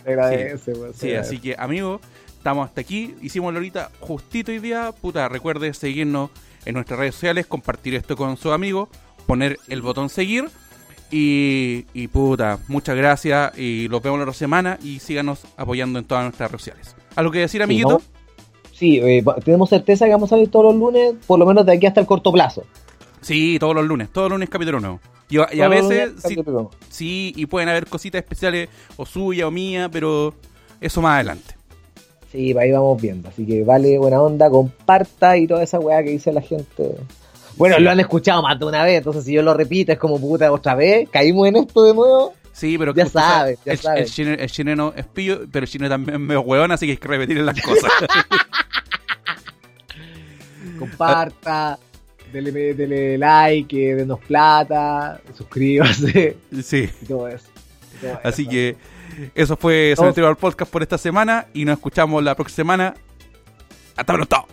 Se agradece, weón, se Sí, agradece. así que, amigo, estamos hasta aquí. Hicimos ahorita justito hoy día. Puta, recuerde seguirnos en nuestras redes sociales, compartir esto con sus amigos, poner el botón seguir. Y, y puta, muchas gracias. Y los vemos la otra semana. Y síganos apoyando en todas nuestras redes sociales. ¿Algo que decir, amiguito? ¿no? Sí, eh, tenemos certeza que vamos a ver todos los lunes, por lo menos de aquí hasta el corto plazo. Sí, todos los lunes. Todos los lunes capítulo nuevo. Y, a- y veces, sí, sí, y pueden haber cositas especiales o suya o mía, pero eso más adelante. Sí, ahí vamos viendo. Así que vale, buena onda, comparta y toda esa weá que dice la gente. Bueno, Sí. lo han escuchado más de una vez, entonces si yo lo repito es como puta otra vez, caímos en esto de nuevo. Sí, pero Ya usted sabe, ya el, sabe. El, chileno, el chileno es pillo, pero el chileno también es medio hueón, así que hay que repetir las cosas. Comparta, dele, dele like, denos plata, suscríbase sí, y todo eso. Y todo así que eso fue Cementerio al Podcast por esta semana y nos escuchamos la próxima semana. Hasta pronto.